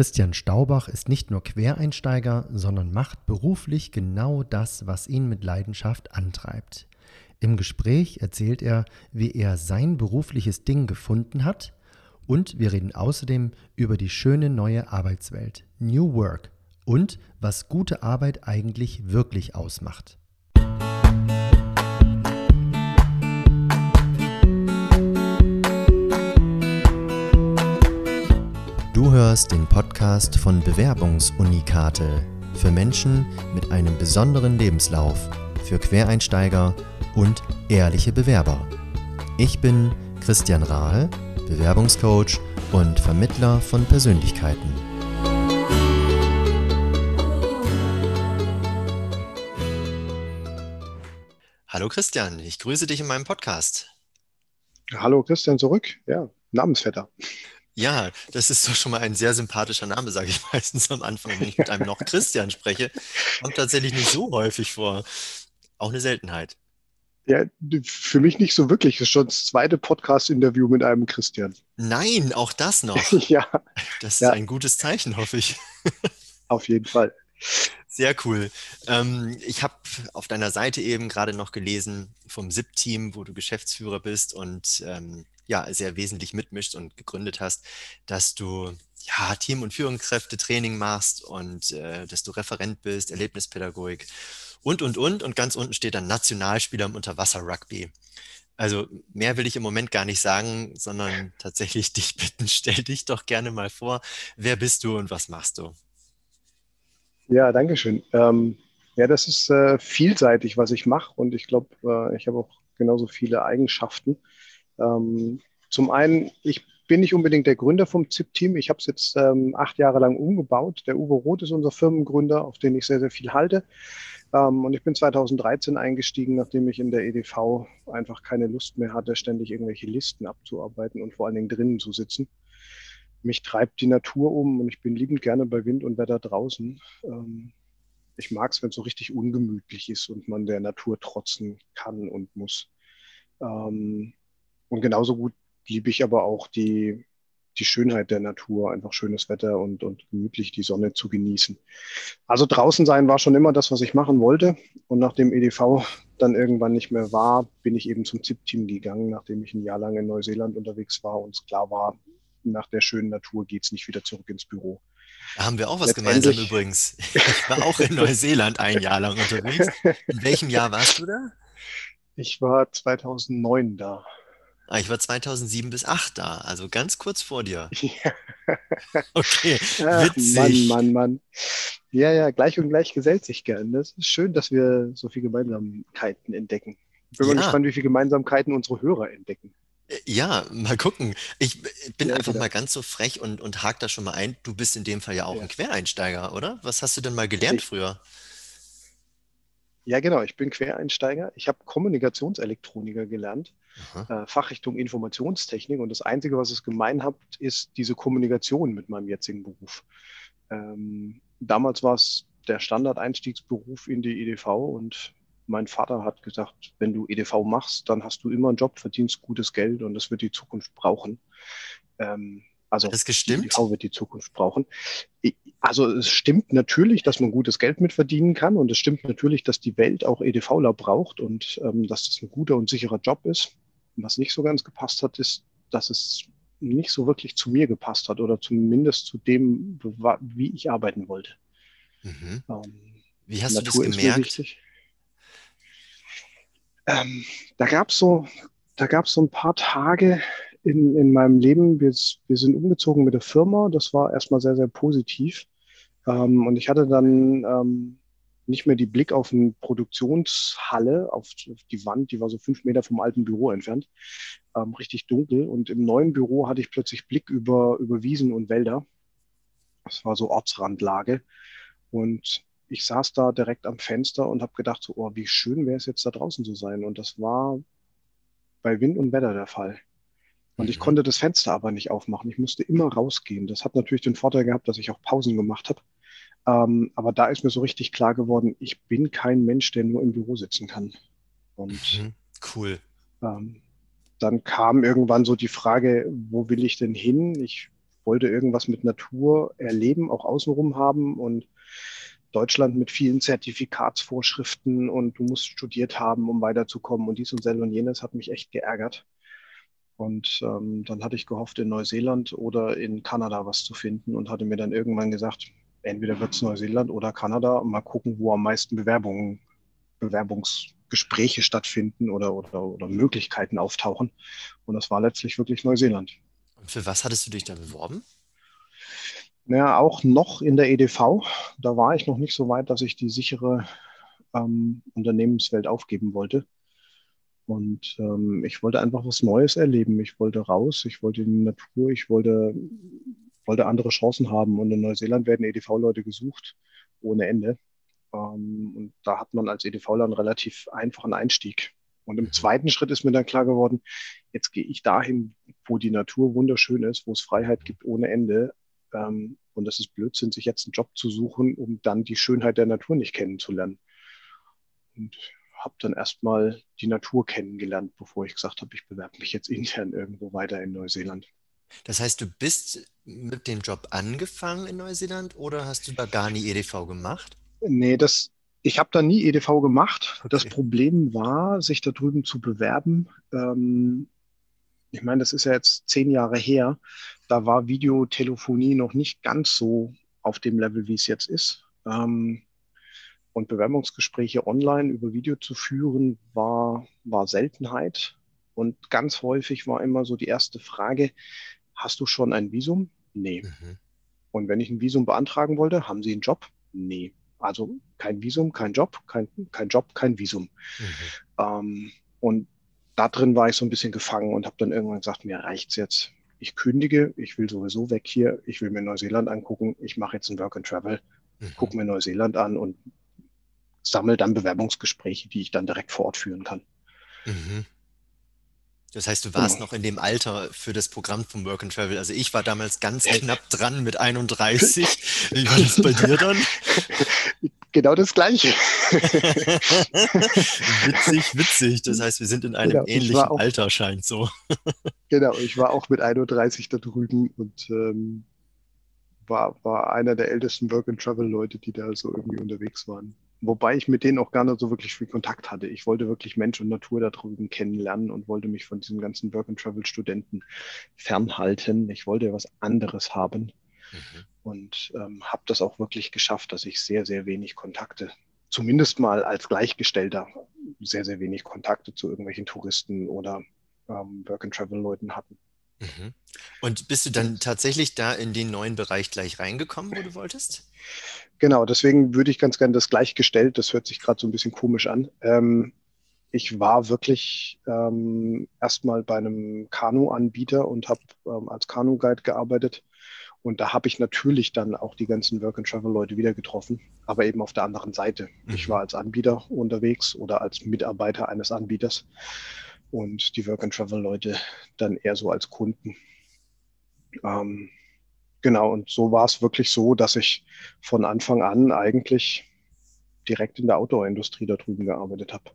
Christian Staubach ist nicht nur Quereinsteiger, sondern macht beruflich genau das, was ihn mit Leidenschaft antreibt. Im Gespräch erzählt er, wie er sein berufliches Ding gefunden hat und wir reden außerdem über die schöne neue Arbeitswelt, New Work und was gute Arbeit eigentlich wirklich ausmacht. Du hörst den Podcast von Bewerbungsunikate für Menschen mit einem besonderen Lebenslauf, für Quereinsteiger und ehrliche Bewerber. Ich bin Christian Rahl, Bewerbungscoach und Vermittler von Persönlichkeiten. Hallo Christian, ich grüße dich in meinem Podcast. Hallo Christian zurück. Ja, Namensvetter. Ja, das ist doch schon mal ein sehr sympathischer Name, sage ich meistens am Anfang, wenn ich mit einem noch Christian spreche. Kommt tatsächlich nicht so häufig vor. Auch eine Seltenheit. Ja, für mich nicht so wirklich. Das ist schon das zweite Podcast-Interview mit einem Christian. Nein, auch das noch. ja. Das ist ja. ein gutes Zeichen, hoffe ich. Auf jeden Fall. Sehr cool. Ähm, ich habe auf deiner Seite eben gerade noch gelesen vom SIP-Team, wo du Geschäftsführer bist und ähm, ja, sehr wesentlich mitmischt und gegründet hast, dass du ja, Team- und Führungskräfte-Training machst und äh, dass du Referent bist, Erlebnispädagogik und, und, und. Und ganz unten steht dann Nationalspieler im Unterwasser-Rugby. Also mehr will ich im Moment gar nicht sagen, sondern tatsächlich dich bitten, stell dich doch gerne mal vor. Wer bist du und was machst du? Ja, danke schön. Ähm, ja, das ist äh, vielseitig, was ich mache und ich glaube, äh, ich habe auch genauso viele Eigenschaften. Ähm, zum einen, ich bin nicht unbedingt der Gründer vom ZIP-Team. Ich habe es jetzt ähm, acht Jahre lang umgebaut. Der Uwe Roth ist unser Firmengründer, auf den ich sehr, sehr viel halte. Ähm, und ich bin 2013 eingestiegen, nachdem ich in der EDV einfach keine Lust mehr hatte, ständig irgendwelche Listen abzuarbeiten und vor allen Dingen drinnen zu sitzen. Mich treibt die Natur um und ich bin liebend gerne bei Wind und Wetter draußen. Ähm, ich mag es, wenn es so richtig ungemütlich ist und man der Natur trotzen kann und muss. Ähm, und genauso gut liebe ich aber auch die, die Schönheit der Natur, einfach schönes Wetter und, und gemütlich die Sonne zu genießen. Also draußen sein war schon immer das, was ich machen wollte. Und nachdem EDV dann irgendwann nicht mehr war, bin ich eben zum ZIP-Team gegangen, nachdem ich ein Jahr lang in Neuseeland unterwegs war und es klar war, nach der schönen Natur geht es nicht wieder zurück ins Büro. Da haben wir auch was gemeinsam übrigens. Ich war auch in Neuseeland ein Jahr lang unterwegs. In welchem Jahr warst du da? Ich war 2009 da. Ah, ich war 2007 bis 2008 da, also ganz kurz vor dir. Ja. Okay, witzig. Ach, Mann, Mann, Mann. Ja, ja, gleich und gleich gesellt sich gern. Das ist schön, dass wir so viele Gemeinsamkeiten entdecken. Ich bin ja. mal gespannt, wie viele Gemeinsamkeiten unsere Hörer entdecken. Äh, ja, mal gucken. Ich bin ja, einfach genau. mal ganz so frech und, und hake da schon mal ein. Du bist in dem Fall ja auch ja. ein Quereinsteiger, oder? Was hast du denn mal gelernt ich, früher? Ja, genau. Ich bin Quereinsteiger. Ich habe Kommunikationselektroniker gelernt, äh, Fachrichtung Informationstechnik. Und das Einzige, was es gemein hat, ist diese Kommunikation mit meinem jetzigen Beruf. Ähm, damals war es der Standardeinstiegsberuf in die EDV und mein Vater hat gesagt, wenn du EDV machst, dann hast du immer einen Job, verdienst gutes Geld und das wird die Zukunft brauchen. Ähm, also das gestimmt? EDV wird die Zukunft brauchen. Also es stimmt natürlich, dass man gutes Geld mitverdienen kann und es stimmt natürlich, dass die Welt auch EDVler braucht und ähm, dass das ein guter und sicherer Job ist. Was nicht so ganz gepasst hat, ist, dass es nicht so wirklich zu mir gepasst hat oder zumindest zu dem, wie ich arbeiten wollte. Mhm. Ähm, wie hast Natur du das gemerkt? Ähm, da gab es so, da gab so ein paar Tage, in, in meinem Leben. Wir, wir sind umgezogen mit der Firma. Das war erstmal sehr, sehr positiv. Ähm, und ich hatte dann ähm, nicht mehr die Blick auf eine Produktionshalle, auf, die Wand, die war so fünf Meter vom alten Büro entfernt, ähm, richtig dunkel. Und im neuen Büro hatte ich plötzlich Blick über, über Wiesen und Wälder. Das war so Ortsrandlage. Und ich saß da direkt am Fenster und habe gedacht, so, oh, wie schön wäre es jetzt da draußen zu sein. Und das war bei Wind und Wetter der Fall. Und ich mhm. konnte das Fenster aber nicht aufmachen. Ich musste immer rausgehen. Das hat natürlich den Vorteil gehabt, dass ich auch Pausen gemacht habe. Ähm, aber da ist mir so richtig klar geworden, ich bin kein Mensch, der nur im Büro sitzen kann. Und mhm. cool. Ähm, dann kam irgendwann so die Frage, wo will ich denn hin? Ich wollte irgendwas mit Natur erleben, auch außenrum haben und Deutschland mit vielen Zertifikatsvorschriften und du musst studiert haben, um weiterzukommen und dies und sel und jenes hat mich echt geärgert. Und ähm, dann hatte ich gehofft, in Neuseeland oder in Kanada was zu finden und hatte mir dann irgendwann gesagt, entweder wird es Neuseeland oder Kanada. Mal gucken, wo am meisten Bewerbungen, Bewerbungsgespräche stattfinden oder, oder, oder Möglichkeiten auftauchen. Und das war letztlich wirklich Neuseeland. Und für was hattest du dich da beworben? Ja, auch noch in der EDV. Da war ich noch nicht so weit, dass ich die sichere ähm, Unternehmenswelt aufgeben wollte. Und ähm, ich wollte einfach was Neues erleben. Ich wollte raus, ich wollte in die Natur, ich wollte, wollte andere Chancen haben. Und in Neuseeland werden EDV-Leute gesucht, ohne Ende. Ähm, und da hat man als EDVler einen relativ einfachen Einstieg. Und im zweiten Schritt ist mir dann klar geworden, jetzt gehe ich dahin, wo die Natur wunderschön ist, wo es Freiheit gibt ohne Ende. Ähm, und das ist Blödsinn, sich jetzt einen Job zu suchen, um dann die Schönheit der Natur nicht kennenzulernen. Und habe dann erstmal die Natur kennengelernt, bevor ich gesagt habe, ich bewerbe mich jetzt intern irgendwo weiter in Neuseeland. Das heißt, du bist mit dem Job angefangen in Neuseeland oder hast du da gar nie EDV gemacht? Nee, das, ich habe da nie EDV gemacht. Okay. Das Problem war, sich da drüben zu bewerben. Ähm, ich meine, das ist ja jetzt zehn Jahre her. Da war Videotelefonie noch nicht ganz so auf dem Level, wie es jetzt ist. Ähm, und Bewerbungsgespräche online über Video zu führen, war, war Seltenheit. Und ganz häufig war immer so die erste Frage, hast du schon ein Visum? Nee. Mhm. Und wenn ich ein Visum beantragen wollte, haben Sie einen Job? Nee. Also kein Visum, kein Job, kein, kein Job, kein Visum. Mhm. Ähm, und da drin war ich so ein bisschen gefangen und habe dann irgendwann gesagt, mir reicht's jetzt. Ich kündige, ich will sowieso weg hier, ich will mir Neuseeland angucken, ich mache jetzt ein Work and Travel, mhm. gucke mir Neuseeland an und sammle dann Bewerbungsgespräche, die ich dann direkt vor Ort führen kann. Mhm. Das heißt, du warst genau. noch in dem Alter für das Programm vom Work and Travel. Also ich war damals ganz knapp dran mit 31. Wie war das bei dir dann? Genau das Gleiche. witzig, witzig. Das heißt, wir sind in einem genau, ähnlichen auch, Alter, scheint so. genau, ich war auch mit 31 da drüben und ähm, war, war einer der ältesten Work and Travel Leute, die da so irgendwie unterwegs waren. Wobei ich mit denen auch gar nicht so wirklich viel Kontakt hatte. Ich wollte wirklich Mensch und Natur da drüben kennenlernen und wollte mich von diesen ganzen Work-and-Travel-Studenten fernhalten. Ich wollte was anderes haben mhm. und ähm, habe das auch wirklich geschafft, dass ich sehr, sehr wenig Kontakte, zumindest mal als Gleichgestellter, sehr, sehr wenig Kontakte zu irgendwelchen Touristen oder ähm, Work-and-Travel-Leuten hatten. Mhm. Und bist du dann tatsächlich da in den neuen Bereich gleich reingekommen, wo du wolltest? Genau, deswegen würde ich ganz gerne das gleichgestellt, das hört sich gerade so ein bisschen komisch an. Ähm, ich war wirklich ähm, erstmal bei einem Kanu-Anbieter und habe ähm, als Kanu-Guide gearbeitet. Und da habe ich natürlich dann auch die ganzen Work-and-Travel-Leute wieder getroffen, aber eben auf der anderen Seite. Mhm. Ich war als Anbieter unterwegs oder als Mitarbeiter eines Anbieters und die Work-and-Travel-Leute dann eher so als Kunden. Ähm, genau, und so war es wirklich so, dass ich von Anfang an eigentlich direkt in der Outdoor-Industrie da drüben gearbeitet habe.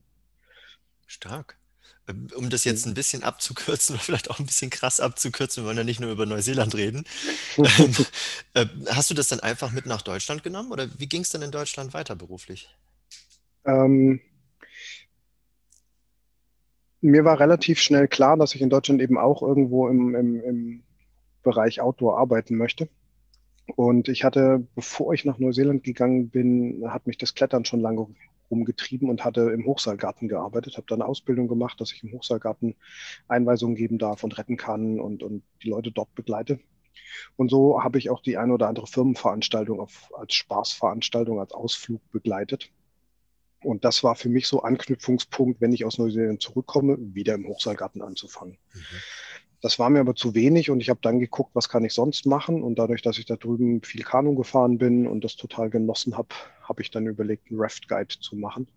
Stark. Ähm, um das jetzt ein bisschen abzukürzen oder vielleicht auch ein bisschen krass abzukürzen, wir wollen ja nicht nur über Neuseeland reden. Ähm, äh, hast du das dann einfach mit nach Deutschland genommen oder wie ging es dann in Deutschland weiter beruflich? Ähm, mir war relativ schnell klar, dass ich in Deutschland eben auch irgendwo im, im, im Bereich Outdoor arbeiten möchte. Und ich hatte, bevor ich nach Neuseeland gegangen bin, hat mich das Klettern schon lange umgetrieben und hatte im Hochseilgarten gearbeitet, habe dann eine Ausbildung gemacht, dass ich im Hochseilgarten Einweisungen geben darf und retten kann und, und die Leute dort begleite. Und so habe ich auch die eine oder andere Firmenveranstaltung auf, als Spaßveranstaltung, als Ausflug begleitet. Und das war für mich so Anknüpfungspunkt, wenn ich aus Neuseeland zurückkomme, wieder im Hochseilgarten anzufangen. Mhm. Das war mir aber zu wenig und ich habe dann geguckt, was kann ich sonst machen. Und dadurch, dass ich da drüben viel Kanu gefahren bin und das total genossen habe, habe ich dann überlegt, einen Raft Guide zu machen.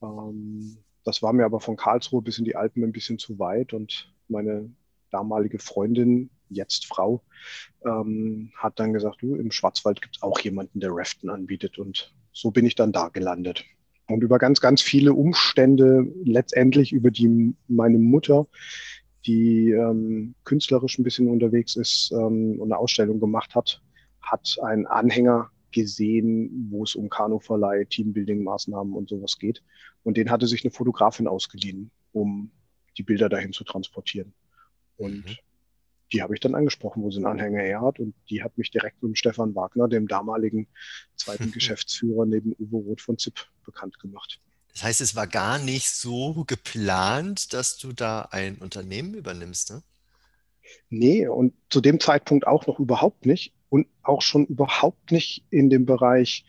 Ähm, das war mir aber von Karlsruhe bis in die Alpen ein bisschen zu weit und meine damalige Freundin, jetzt Frau, ähm, hat dann gesagt, du, im Schwarzwald gibt es auch jemanden, der Raften anbietet. Und so bin ich dann da gelandet. Und über ganz, ganz viele Umstände, letztendlich über die meine Mutter, die ähm, künstlerisch ein bisschen unterwegs ist ähm, und eine Ausstellung gemacht hat, hat einen Anhänger gesehen, wo es um Kanuverleih, Teambuilding-Maßnahmen und sowas geht. Und den hatte sich eine Fotografin ausgeliehen, um die Bilder dahin zu transportieren. Und mhm. Die habe ich dann angesprochen, wo sie einen Anhänger her hat. Und die hat mich direkt mit dem Stefan Wagner, dem damaligen zweiten Geschäftsführer neben Uwe Roth von ZIP, bekannt gemacht. Das heißt, es war gar nicht so geplant, dass du da ein Unternehmen übernimmst, ne? Nee, und zu dem Zeitpunkt auch noch überhaupt nicht. Und auch schon überhaupt nicht in dem Bereich,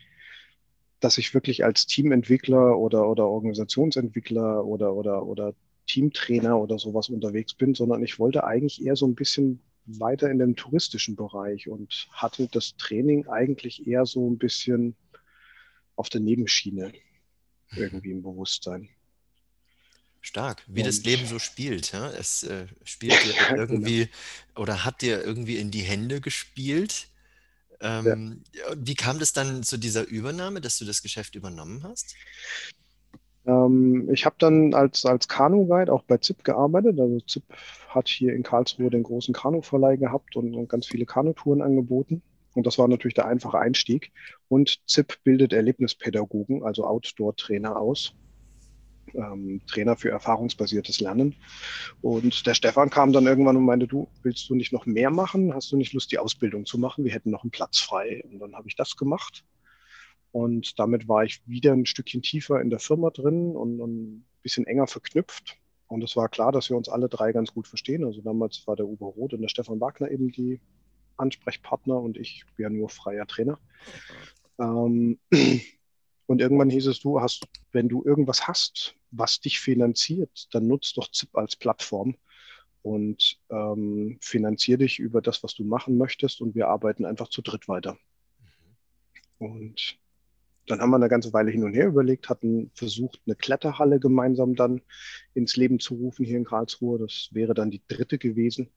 dass ich wirklich als Teamentwickler oder, oder Organisationsentwickler oder, oder, oder Teamtrainer oder sowas unterwegs bin, sondern ich wollte eigentlich eher so ein bisschen weiter in dem touristischen Bereich und hatte das Training eigentlich eher so ein bisschen auf der Nebenschiene irgendwie im Bewusstsein. Stark, wie und, das Leben so spielt. Ja? Es äh, spielt dir genau. irgendwie genau. oder hat dir irgendwie in die Hände gespielt. Ähm, ja. Wie kam das dann zu dieser Übernahme, dass du das Geschäft übernommen hast? Ähm, ich habe dann als, als Kanu-Guide auch bei ZIP gearbeitet. Also ZIP hat hier in Karlsruhe den großen Kanuverleih gehabt und, und ganz viele Kanutouren angeboten. Und das war natürlich der einfache Einstieg. Und ZIP bildet Erlebnispädagogen, also Outdoor-Trainer aus ähm, Trainer für erfahrungsbasiertes Lernen. Und der Stefan kam dann irgendwann und meinte, du, willst du nicht noch mehr machen? Hast du nicht Lust, die Ausbildung zu machen? Wir hätten noch einen Platz frei. Und dann habe ich das gemacht. Und damit war ich wieder ein Stückchen tiefer in der Firma drin und, und ein bisschen enger verknüpft. Und es war klar, dass wir uns alle drei ganz gut verstehen. Also damals war der Uwe Roth und der Stefan Wagner eben die Ansprechpartner und ich bin ja nur freier Trainer. Ähm, und irgendwann hieß es, du hast, wenn du irgendwas hast, was dich finanziert, dann nutzt doch ZIP als Plattform und ähm, finanzier dich über das, was du machen möchtest und wir arbeiten einfach zu dritt weiter. Mhm. Und dann haben wir eine ganze Weile hin und her überlegt, hatten versucht, eine Kletterhalle gemeinsam dann ins Leben zu rufen hier in Karlsruhe. Das wäre dann die dritte gewesen.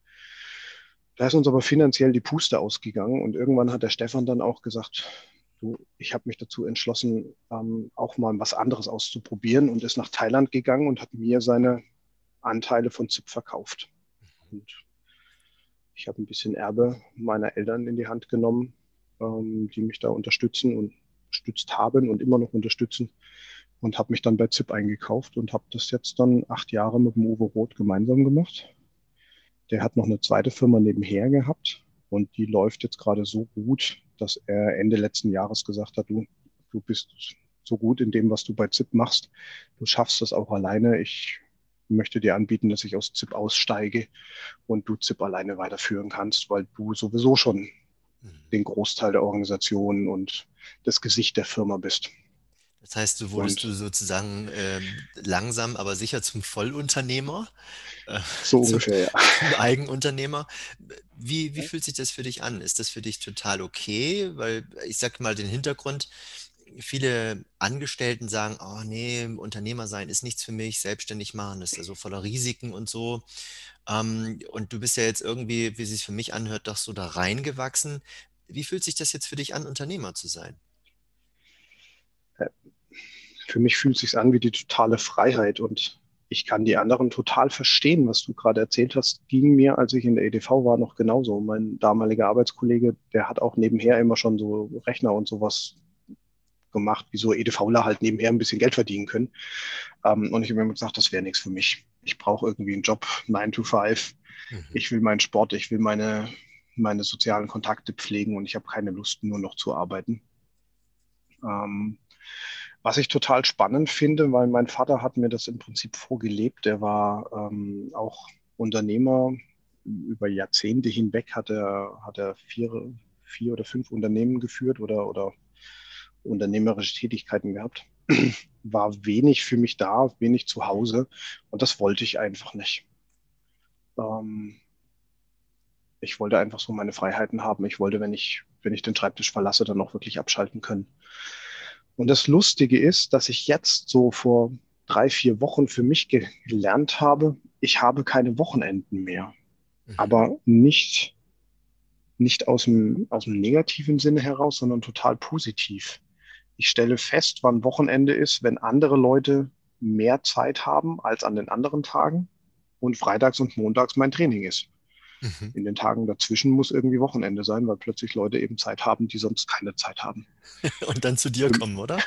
Da ist uns aber finanziell die Puste ausgegangen und irgendwann hat der Stefan dann auch gesagt, du, ich habe mich dazu entschlossen, ähm, auch mal was anderes auszuprobieren und ist nach Thailand gegangen und hat mir seine Anteile von ZIP verkauft. Und ich habe ein bisschen Erbe meiner Eltern in die Hand genommen, ähm, die mich da unterstützen und unterstützt haben und immer noch unterstützen und habe mich dann bei ZIP eingekauft und habe das jetzt dann acht Jahre mit dem Uwe Roth gemeinsam gemacht. Der hat noch eine zweite Firma nebenher gehabt und die läuft jetzt gerade so gut, dass er Ende letzten Jahres gesagt hat, du, du bist so gut in dem, was du bei ZIP machst. Du schaffst das auch alleine. Ich möchte dir anbieten, dass ich aus ZIP aussteige und du ZIP alleine weiterführen kannst, weil du sowieso schon mhm. den Großteil der Organisation und das Gesicht der Firma bist. Das heißt, du wurdest und, du sozusagen äh, langsam, aber sicher zum Vollunternehmer. Äh, so ungefähr, zum, ja. Zum Eigenunternehmer. Wie, wie fühlt sich das für dich an? Ist das für dich total okay? Weil ich sag mal den Hintergrund, viele Angestellten sagen, oh nee, Unternehmer sein ist nichts für mich, selbstständig machen, ist ja so voller Risiken und so. Ähm, und du bist ja jetzt irgendwie, wie es sich für mich anhört, doch so da reingewachsen. Wie fühlt sich das jetzt für dich an, Unternehmer zu sein? für mich fühlt es sich an wie die totale Freiheit und ich kann die anderen total verstehen, was du gerade erzählt hast. Ging mir, als ich in der EDV war, noch genauso. Mein damaliger Arbeitskollege, der hat auch nebenher immer schon so Rechner und sowas gemacht, wie so EDVler halt nebenher ein bisschen Geld verdienen können. Ähm, und ich habe immer gesagt, das wäre nichts für mich. Ich brauche irgendwie einen Job, 9 to 5. Mhm. Ich will meinen Sport, ich will meine, meine sozialen Kontakte pflegen und ich habe keine Lust, nur noch zu arbeiten. Ähm, was ich total spannend finde, weil mein Vater hat mir das im Prinzip vorgelebt. Er war ähm, auch Unternehmer. Über Jahrzehnte hinweg hat er, hat er vier, vier oder fünf Unternehmen geführt oder, oder unternehmerische Tätigkeiten gehabt. War wenig für mich da, wenig zu Hause und das wollte ich einfach nicht. Ähm, ich wollte einfach so meine Freiheiten haben. Ich wollte, wenn ich, wenn ich den Schreibtisch verlasse, dann auch wirklich abschalten können. Und das Lustige ist, dass ich jetzt so vor drei, vier Wochen für mich gelernt habe, ich habe keine Wochenenden mehr. Mhm. Aber nicht, nicht aus dem, aus dem negativen Sinne heraus, sondern total positiv. Ich stelle fest, wann Wochenende ist, wenn andere Leute mehr Zeit haben als an den anderen Tagen. und freitags und montags mein Training ist. Mhm. In den Tagen dazwischen muss irgendwie Wochenende sein, weil plötzlich Leute eben Zeit haben, die sonst keine Zeit haben. und dann zu dir kommen, oder?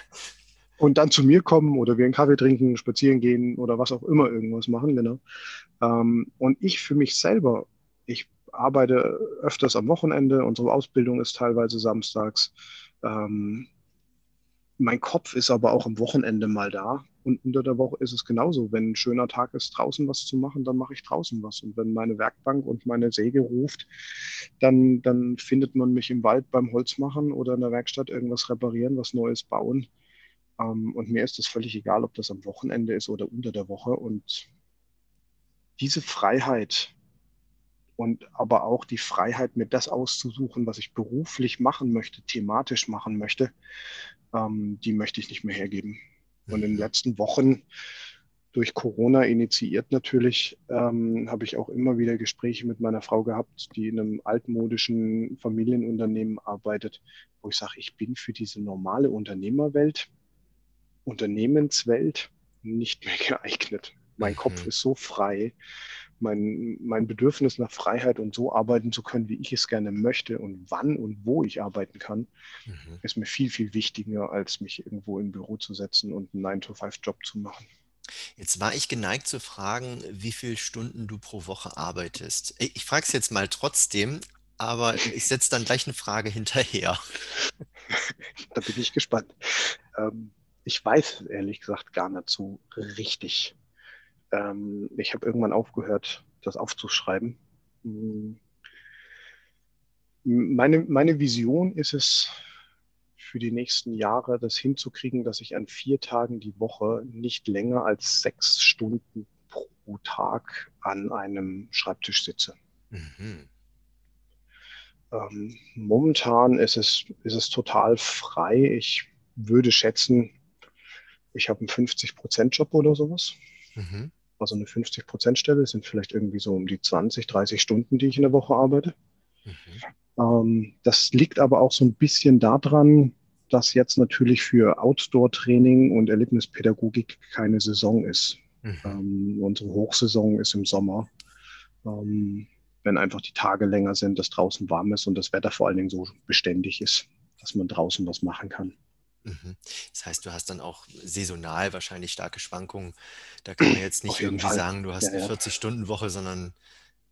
Und dann zu mir kommen oder wir einen Kaffee trinken, spazieren gehen oder was auch immer irgendwas machen, genau. Ähm, und ich für mich selber, ich arbeite öfters am Wochenende, unsere Ausbildung ist teilweise samstags. Ähm, mein Kopf ist aber auch am Wochenende mal da. Und unter der Woche ist es genauso. Wenn ein schöner Tag ist, draußen was zu machen, dann mache ich draußen was. Und wenn meine Werkbank und meine Säge ruft, dann, dann findet man mich im Wald beim Holzmachen oder in der Werkstatt irgendwas reparieren, was Neues bauen. Ähm, und mir ist es völlig egal, ob das am Wochenende ist oder unter der Woche. Und diese Freiheit und aber auch die Freiheit, mir das auszusuchen, was ich beruflich machen möchte, thematisch machen möchte, ähm, die möchte ich nicht mehr hergeben. Und in den mhm. letzten Wochen durch Corona initiiert natürlich, ähm, habe ich auch immer wieder Gespräche mit meiner Frau gehabt, die in einem altmodischen Familienunternehmen arbeitet, wo ich sage, ich bin für diese normale Unternehmerwelt, Unternehmenswelt nicht mehr geeignet. Mein Kopf mhm. ist so frei, mein, mein Bedürfnis nach Freiheit und so arbeiten zu können, wie ich es gerne möchte und wann und wo ich arbeiten kann, mhm. ist mir viel, viel wichtiger, als mich irgendwo im Büro zu setzen und einen 9-to-5-Job zu machen. Jetzt war ich geneigt zu fragen, wie viele Stunden du pro Woche arbeitest. Ich frage es jetzt mal trotzdem, aber ich setze dann gleich eine Frage hinterher. da bin ich gespannt. Ähm, ich weiß ehrlich gesagt gar nicht so richtig, ähm, ich habe irgendwann aufgehört, das aufzuschreiben. Meine, meine Vision ist es, für die nächsten Jahre das hinzukriegen, dass ich an vier Tagen die Woche nicht länger als sechs Stunden pro Tag an einem Schreibtisch sitze. Mhm. Ähm, momentan ist es, ist es total frei. Ich würde schätzen, ich habe einen 50-Prozent-Job oder sowas. Mhm. Also eine 50-Prozent-Stelle sind vielleicht irgendwie so um die 20, 30 Stunden, die ich in der Woche arbeite. Mhm. Ähm, das liegt aber auch so ein bisschen daran, dass jetzt natürlich für Outdoor-Training und Erlebnispädagogik keine Saison ist. Mhm. Ähm, unsere Hochsaison ist im Sommer, ähm, wenn einfach die Tage länger sind, dass draußen warm ist und das Wetter vor allen Dingen so beständig ist, dass man draußen was machen kann. Mhm. Das heißt, du hast dann auch saisonal wahrscheinlich starke Schwankungen. Da kann man jetzt nicht irgendwie Fall. sagen, du hast ja, eine 40-Stunden-Woche, sondern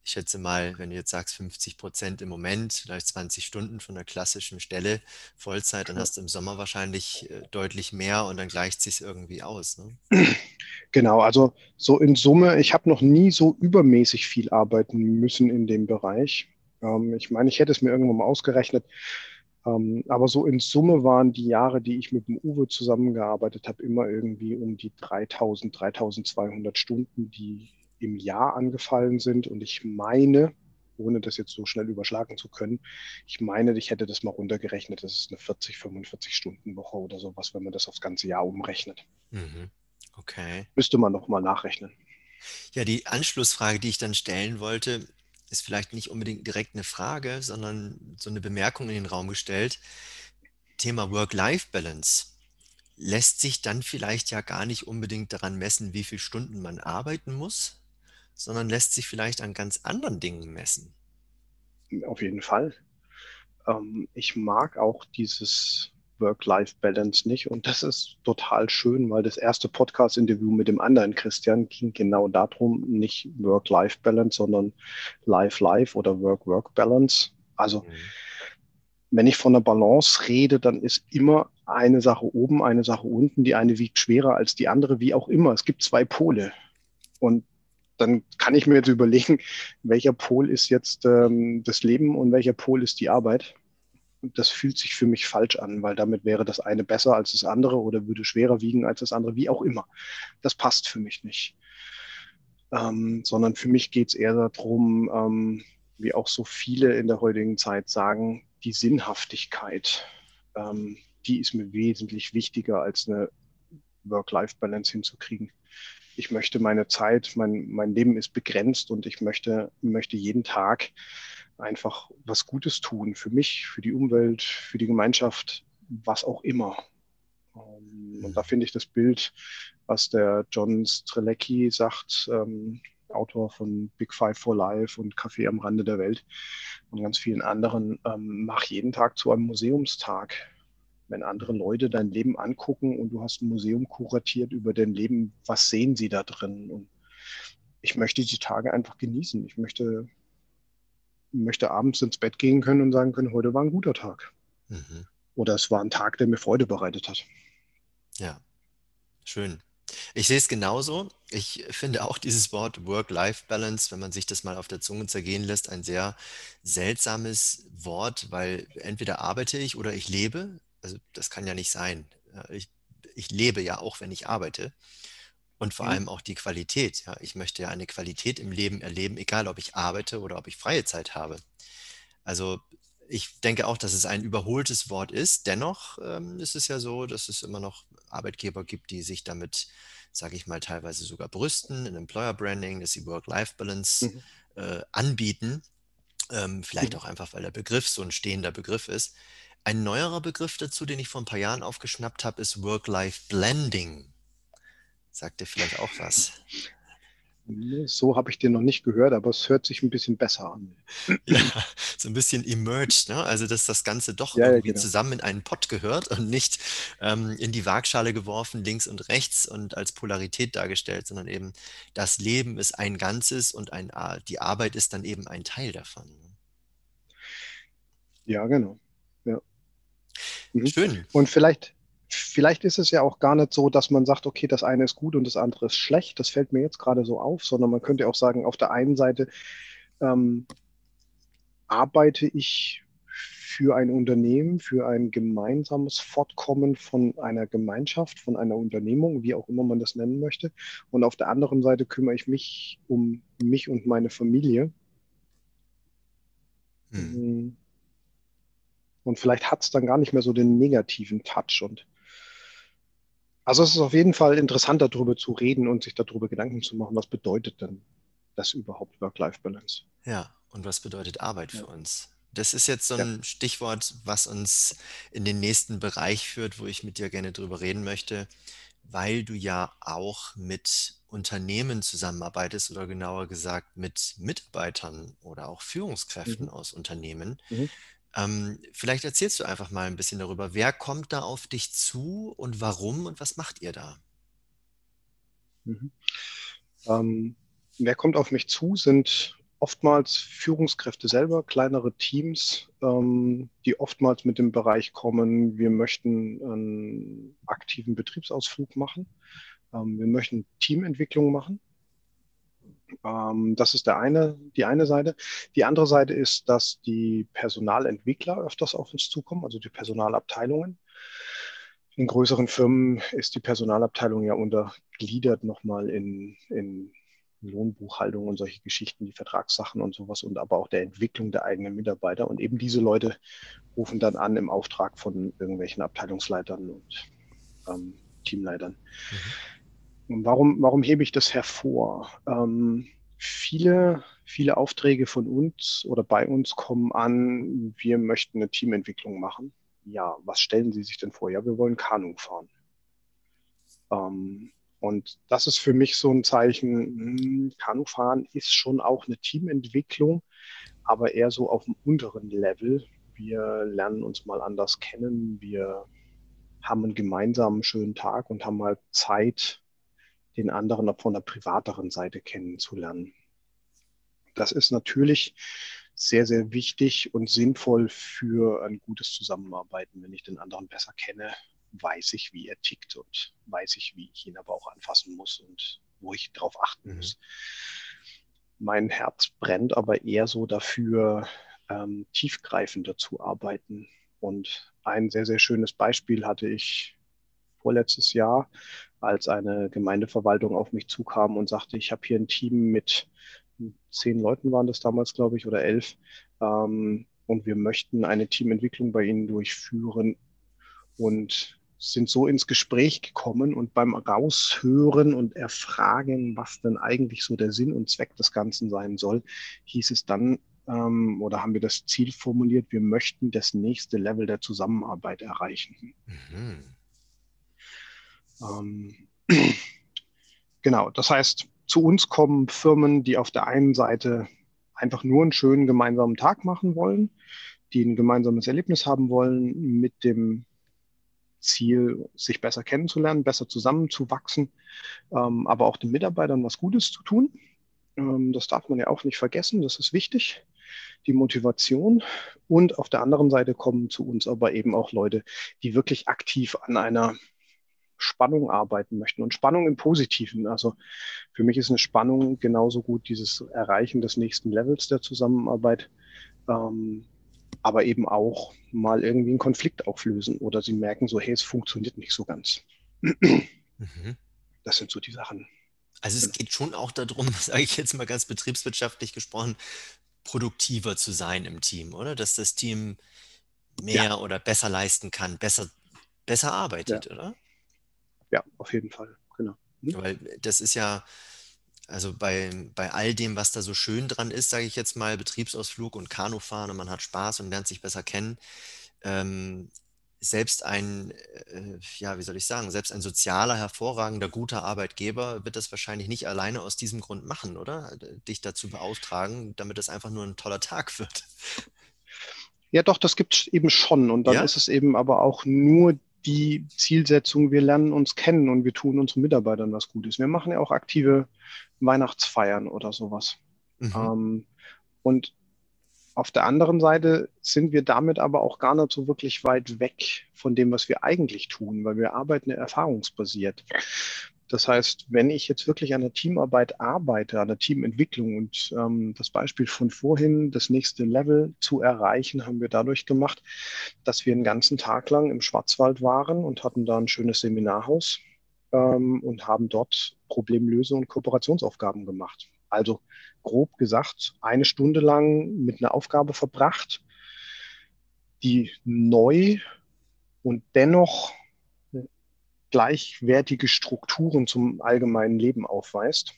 ich schätze mal, wenn du jetzt sagst 50 Prozent im Moment, vielleicht 20 Stunden von der klassischen Stelle Vollzeit, dann hast du im Sommer wahrscheinlich äh, deutlich mehr und dann gleicht sich irgendwie aus. Ne? Genau, also so in Summe, ich habe noch nie so übermäßig viel arbeiten müssen in dem Bereich. Ähm, ich meine, ich hätte es mir irgendwann mal ausgerechnet. Ähm, aber so in Summe waren die Jahre, die ich mit dem Uwe zusammengearbeitet habe, immer irgendwie um die 3000, 3200 Stunden, die im Jahr angefallen sind. Und ich meine, ohne das jetzt so schnell überschlagen zu können, ich meine, ich hätte das mal runtergerechnet. Das ist eine 40, 45 Stunden Woche oder sowas, wenn man das aufs ganze Jahr umrechnet. Mhm. Okay. Müsste man nochmal nachrechnen. Ja, die Anschlussfrage, die ich dann stellen wollte, ist vielleicht nicht unbedingt direkt eine Frage, sondern so eine Bemerkung in den Raum gestellt. Thema Work-Life-Balance lässt sich dann vielleicht ja gar nicht unbedingt daran messen, wie viele Stunden man arbeiten muss, sondern lässt sich vielleicht an ganz anderen Dingen messen. Auf jeden Fall. Ähm, ich mag auch dieses Work-Life-Balance nicht. Und das ist total schön, weil das erste Podcast-Interview mit dem anderen Christian ging genau darum, nicht Work-Life-Balance, sondern Life-Life oder Work-Work-Balance. Also mhm. wenn ich von der Balance rede, dann ist immer eine Sache oben, eine Sache unten. Die eine wiegt schwerer als die andere, wie auch immer. Es gibt zwei Pole. Und dann kann ich mir jetzt überlegen, welcher Pol ist jetzt ähm, das Leben und welcher Pol ist die Arbeit das fühlt sich für mich falsch an, weil damit wäre das eine besser als das andere oder würde schwerer wiegen als das andere, wie auch immer. Das passt für mich nicht. Ähm, sondern für mich geht es eher darum, ähm, wie auch so viele in der heutigen Zeit sagen, die Sinnhaftigkeit, ähm, die ist mir wesentlich wichtiger als eine Work-Life-Balance hinzukriegen. Ich möchte meine Zeit, mein, mein Leben ist begrenzt und ich möchte, möchte jeden Tag einfach was Gutes tun für mich, für die Umwelt, für die Gemeinschaft, was auch immer. Ähm, und da finde ich das Bild, was der John Strelecki sagt, ähm, Autor von Big Five for Life und Café am Rande der Welt und ganz vielen anderen, ähm, mach jeden Tag zu einem Museumstag. Wenn andere Leute dein Leben angucken und du hast ein Museum kuratiert über dein Leben, was sehen sie da drin? Und ich möchte die Tage einfach genießen. Ich möchte, möchte abends ins Bett gehen können und sagen können, heute war ein guter Tag. Mhm. Oder es war ein Tag, der mir Freude bereitet hat. Ja, schön. Ich sehe es genauso. Ich finde auch dieses Wort Work-Life-Balance, wenn man sich das mal auf der Zunge zergehen lässt, ein sehr seltsames Wort, weil entweder arbeite ich oder ich lebe. Also das kann ja nicht sein. Ich, ich lebe ja auch, wenn ich arbeite. Und vor mhm. allem auch die Qualität. Ja, ich möchte ja eine Qualität im Leben erleben, egal ob ich arbeite oder ob ich freie Zeit habe. Also ich denke auch, dass es ein überholtes Wort ist. Dennoch ähm, ist es ja so, dass es immer noch Arbeitgeber gibt, die sich damit, sage ich mal, teilweise sogar brüsten in Employer Branding, dass sie Work-Life-Balance mhm. äh, anbieten. Ähm, vielleicht mhm. auch einfach, weil der Begriff so ein stehender Begriff ist. Ein neuerer Begriff dazu, den ich vor ein paar Jahren aufgeschnappt habe, ist Work-Life-Blending. Sagt dir vielleicht auch was? So habe ich den noch nicht gehört, aber es hört sich ein bisschen besser an. Ja, so ein bisschen emerged, ne? also dass das Ganze doch ja, irgendwie genau. zusammen in einen Pott gehört und nicht ähm, in die Waagschale geworfen, links und rechts und als Polarität dargestellt, sondern eben das Leben ist ein Ganzes und ein, die Arbeit ist dann eben ein Teil davon. Ne? Ja, genau. Ja. Mhm. Schön. Und vielleicht, vielleicht ist es ja auch gar nicht so, dass man sagt, okay, das eine ist gut und das andere ist schlecht. Das fällt mir jetzt gerade so auf, sondern man könnte auch sagen, auf der einen Seite ähm, arbeite ich für ein Unternehmen, für ein gemeinsames Fortkommen von einer Gemeinschaft, von einer Unternehmung, wie auch immer man das nennen möchte. Und auf der anderen Seite kümmere ich mich um mich und meine Familie. Hm. Und vielleicht hat es dann gar nicht mehr so den negativen Touch. Und also es ist auf jeden Fall interessant, darüber zu reden und sich darüber Gedanken zu machen, was bedeutet denn das überhaupt Work-Life-Balance? Ja, und was bedeutet Arbeit für uns? Das ist jetzt so ein ja. Stichwort, was uns in den nächsten Bereich führt, wo ich mit dir gerne drüber reden möchte, weil du ja auch mit Unternehmen zusammenarbeitest oder genauer gesagt mit Mitarbeitern oder auch Führungskräften mhm. aus Unternehmen. Mhm. Ähm, vielleicht erzählst du einfach mal ein bisschen darüber. Wer kommt da auf dich zu und warum und was macht ihr da? Mhm. Ähm, wer kommt auf mich zu, sind oftmals Führungskräfte selber, kleinere Teams, ähm, die oftmals mit dem Bereich kommen, wir möchten einen aktiven Betriebsausflug machen, ähm, wir möchten Teamentwicklung machen ähm, das ist der eine, die eine Seite. Die andere Seite ist, dass die Personalentwickler öfters auf uns zukommen, also die Personalabteilungen. In größeren Firmen ist die Personalabteilung ja untergliedert nochmal in, in Lohnbuchhaltung und solche Geschichten, die Vertragssachen und sowas und aber auch der Entwicklung der eigenen Mitarbeiter. Und eben diese Leute rufen dann an im Auftrag von irgendwelchen Abteilungsleitern und ähm, Teamleitern. Mhm. Warum, warum hebe ich das hervor? Ähm, viele, viele Aufträge von uns oder bei uns kommen an, wir möchten eine Teamentwicklung machen. Ja, was stellen Sie sich denn vor? Ja, wir wollen Kanu fahren. Ähm, und das ist für mich so ein Zeichen, hm, Kanufahren ist schon auch eine Teamentwicklung, aber eher so auf dem unteren Level. Wir lernen uns mal anders kennen, wir haben einen gemeinsamen schönen Tag und haben mal Zeit, den anderen von der privateren Seite kennenzulernen. Das ist natürlich sehr, sehr wichtig und sinnvoll für ein gutes Zusammenarbeiten. Wenn ich den anderen besser kenne, weiß ich, wie er tickt und weiß ich, wie ich ihn aber auch anfassen muss und wo ich darauf achten mhm. muss. Mein Herz brennt aber eher so dafür, ähm, tiefgreifender zu arbeiten. Und ein sehr, sehr schönes Beispiel hatte ich vorletztes Jahr, als eine Gemeindeverwaltung auf mich zukam und sagte, ich habe hier ein Team mit zehn Leuten waren das damals, glaube ich, oder elf. Ähm, und wir möchten eine Teamentwicklung bei Ihnen durchführen und sind so ins Gespräch gekommen und beim Raushören und Erfragen, was denn eigentlich so der Sinn und Zweck des Ganzen sein soll, hieß es dann, ähm, oder haben wir das Ziel formuliert, wir möchten das nächste Level der Zusammenarbeit erreichen. Mhm. Ähm, genau, das heißt, zu uns kommen Firmen, die auf der einen Seite einfach nur einen schönen gemeinsamen Tag machen wollen, die ein gemeinsames Erlebnis haben wollen mit dem Ziel, sich besser kennenzulernen, besser zusammenzuwachsen, ähm, aber auch den Mitarbeitern was Gutes zu tun. Ähm, das darf man ja auch nicht vergessen, das ist wichtig, die Motivation. Und auf der anderen Seite kommen zu uns aber eben auch Leute, die wirklich aktiv an einer Spannung arbeiten möchten und Spannung im Positiven. Also für mich ist eine Spannung genauso gut dieses Erreichen des nächsten Levels der Zusammenarbeit, ähm, aber eben auch mal irgendwie einen Konflikt auflösen oder sie merken so, hey, es funktioniert nicht so ganz. Mhm. Das sind so die Sachen. Also es geht schon auch darum, sage ich jetzt mal ganz betriebswirtschaftlich gesprochen, produktiver zu sein im Team, oder? Dass das Team mehr ja. oder besser leisten kann, besser, besser arbeitet, ja. oder? Ja, auf jeden Fall, genau. Mhm. Weil das ist ja, also bei, bei all dem, was da so schön dran ist, sage ich jetzt mal, Betriebsausflug und Kanufahren und man hat Spaß und lernt sich besser kennen, ähm, selbst ein, äh, ja, wie soll ich sagen, selbst ein sozialer, hervorragender, guter Arbeitgeber wird das wahrscheinlich nicht alleine aus diesem Grund machen, oder? Dich dazu beauftragen, damit es einfach nur ein toller Tag wird. Ja, doch, das gibt es eben schon. Und dann ja? ist es eben aber auch nur die Zielsetzung, wir lernen uns kennen und wir tun unseren Mitarbeitern was Gutes. Wir machen ja auch aktive Weihnachtsfeiern oder sowas. Mhm. Ähm, und auf der anderen Seite sind wir damit aber auch gar nicht so wirklich weit weg von dem, was wir eigentlich tun, weil wir arbeiten erfahrungsbasiert. Das heißt, wenn ich jetzt wirklich an der Teamarbeit arbeite, an der Teamentwicklung und ähm, das Beispiel von vorhin, das nächste Level zu erreichen, haben wir dadurch gemacht, dass wir einen ganzen Tag lang im Schwarzwald waren und hatten da ein schönes Seminarhaus ähm, und haben dort Problemlöse und Kooperationsaufgaben gemacht. Also grob gesagt, eine Stunde lang mit einer Aufgabe verbracht, die neu und dennoch gleichwertige Strukturen zum allgemeinen Leben aufweist.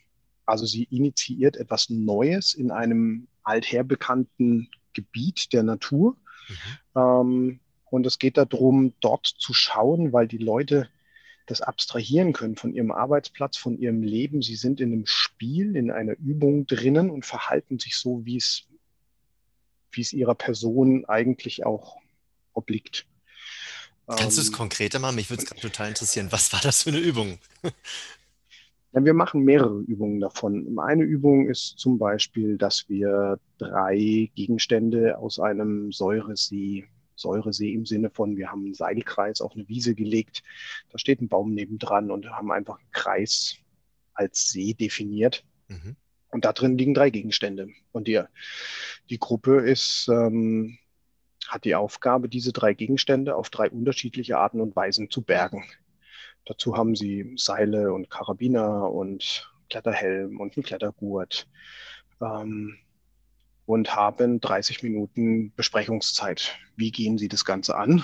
Also sie initiiert etwas Neues in einem altherbekannten Gebiet der Natur. Mhm. Ähm, und es geht darum, dort zu schauen, weil die Leute das abstrahieren können von ihrem Arbeitsplatz, von ihrem Leben. Sie sind in einem Spiel, in einer Übung drinnen und verhalten sich so, wie es, wie es ihrer Person eigentlich auch obliegt. Kannst du es ähm, konkreter machen? Mich würde es gerade total interessieren. Was war das für eine Übung? Ja, wir machen mehrere Übungen davon. Eine Übung ist zum Beispiel, dass wir drei Gegenstände aus einem Säuresee, Säuresee im Sinne von, wir haben einen Seilkreis auf eine Wiese gelegt, da steht ein Baum nebendran und haben einfach einen Kreis als See definiert. Mhm. Und da drin liegen drei Gegenstände. Und die, die Gruppe ist ähm, hat die Aufgabe, diese drei Gegenstände auf drei unterschiedliche Arten und Weisen zu bergen. Dazu haben sie Seile und Karabiner und Kletterhelm und einen Klettergurt ähm, und haben 30 Minuten Besprechungszeit. Wie gehen sie das Ganze an?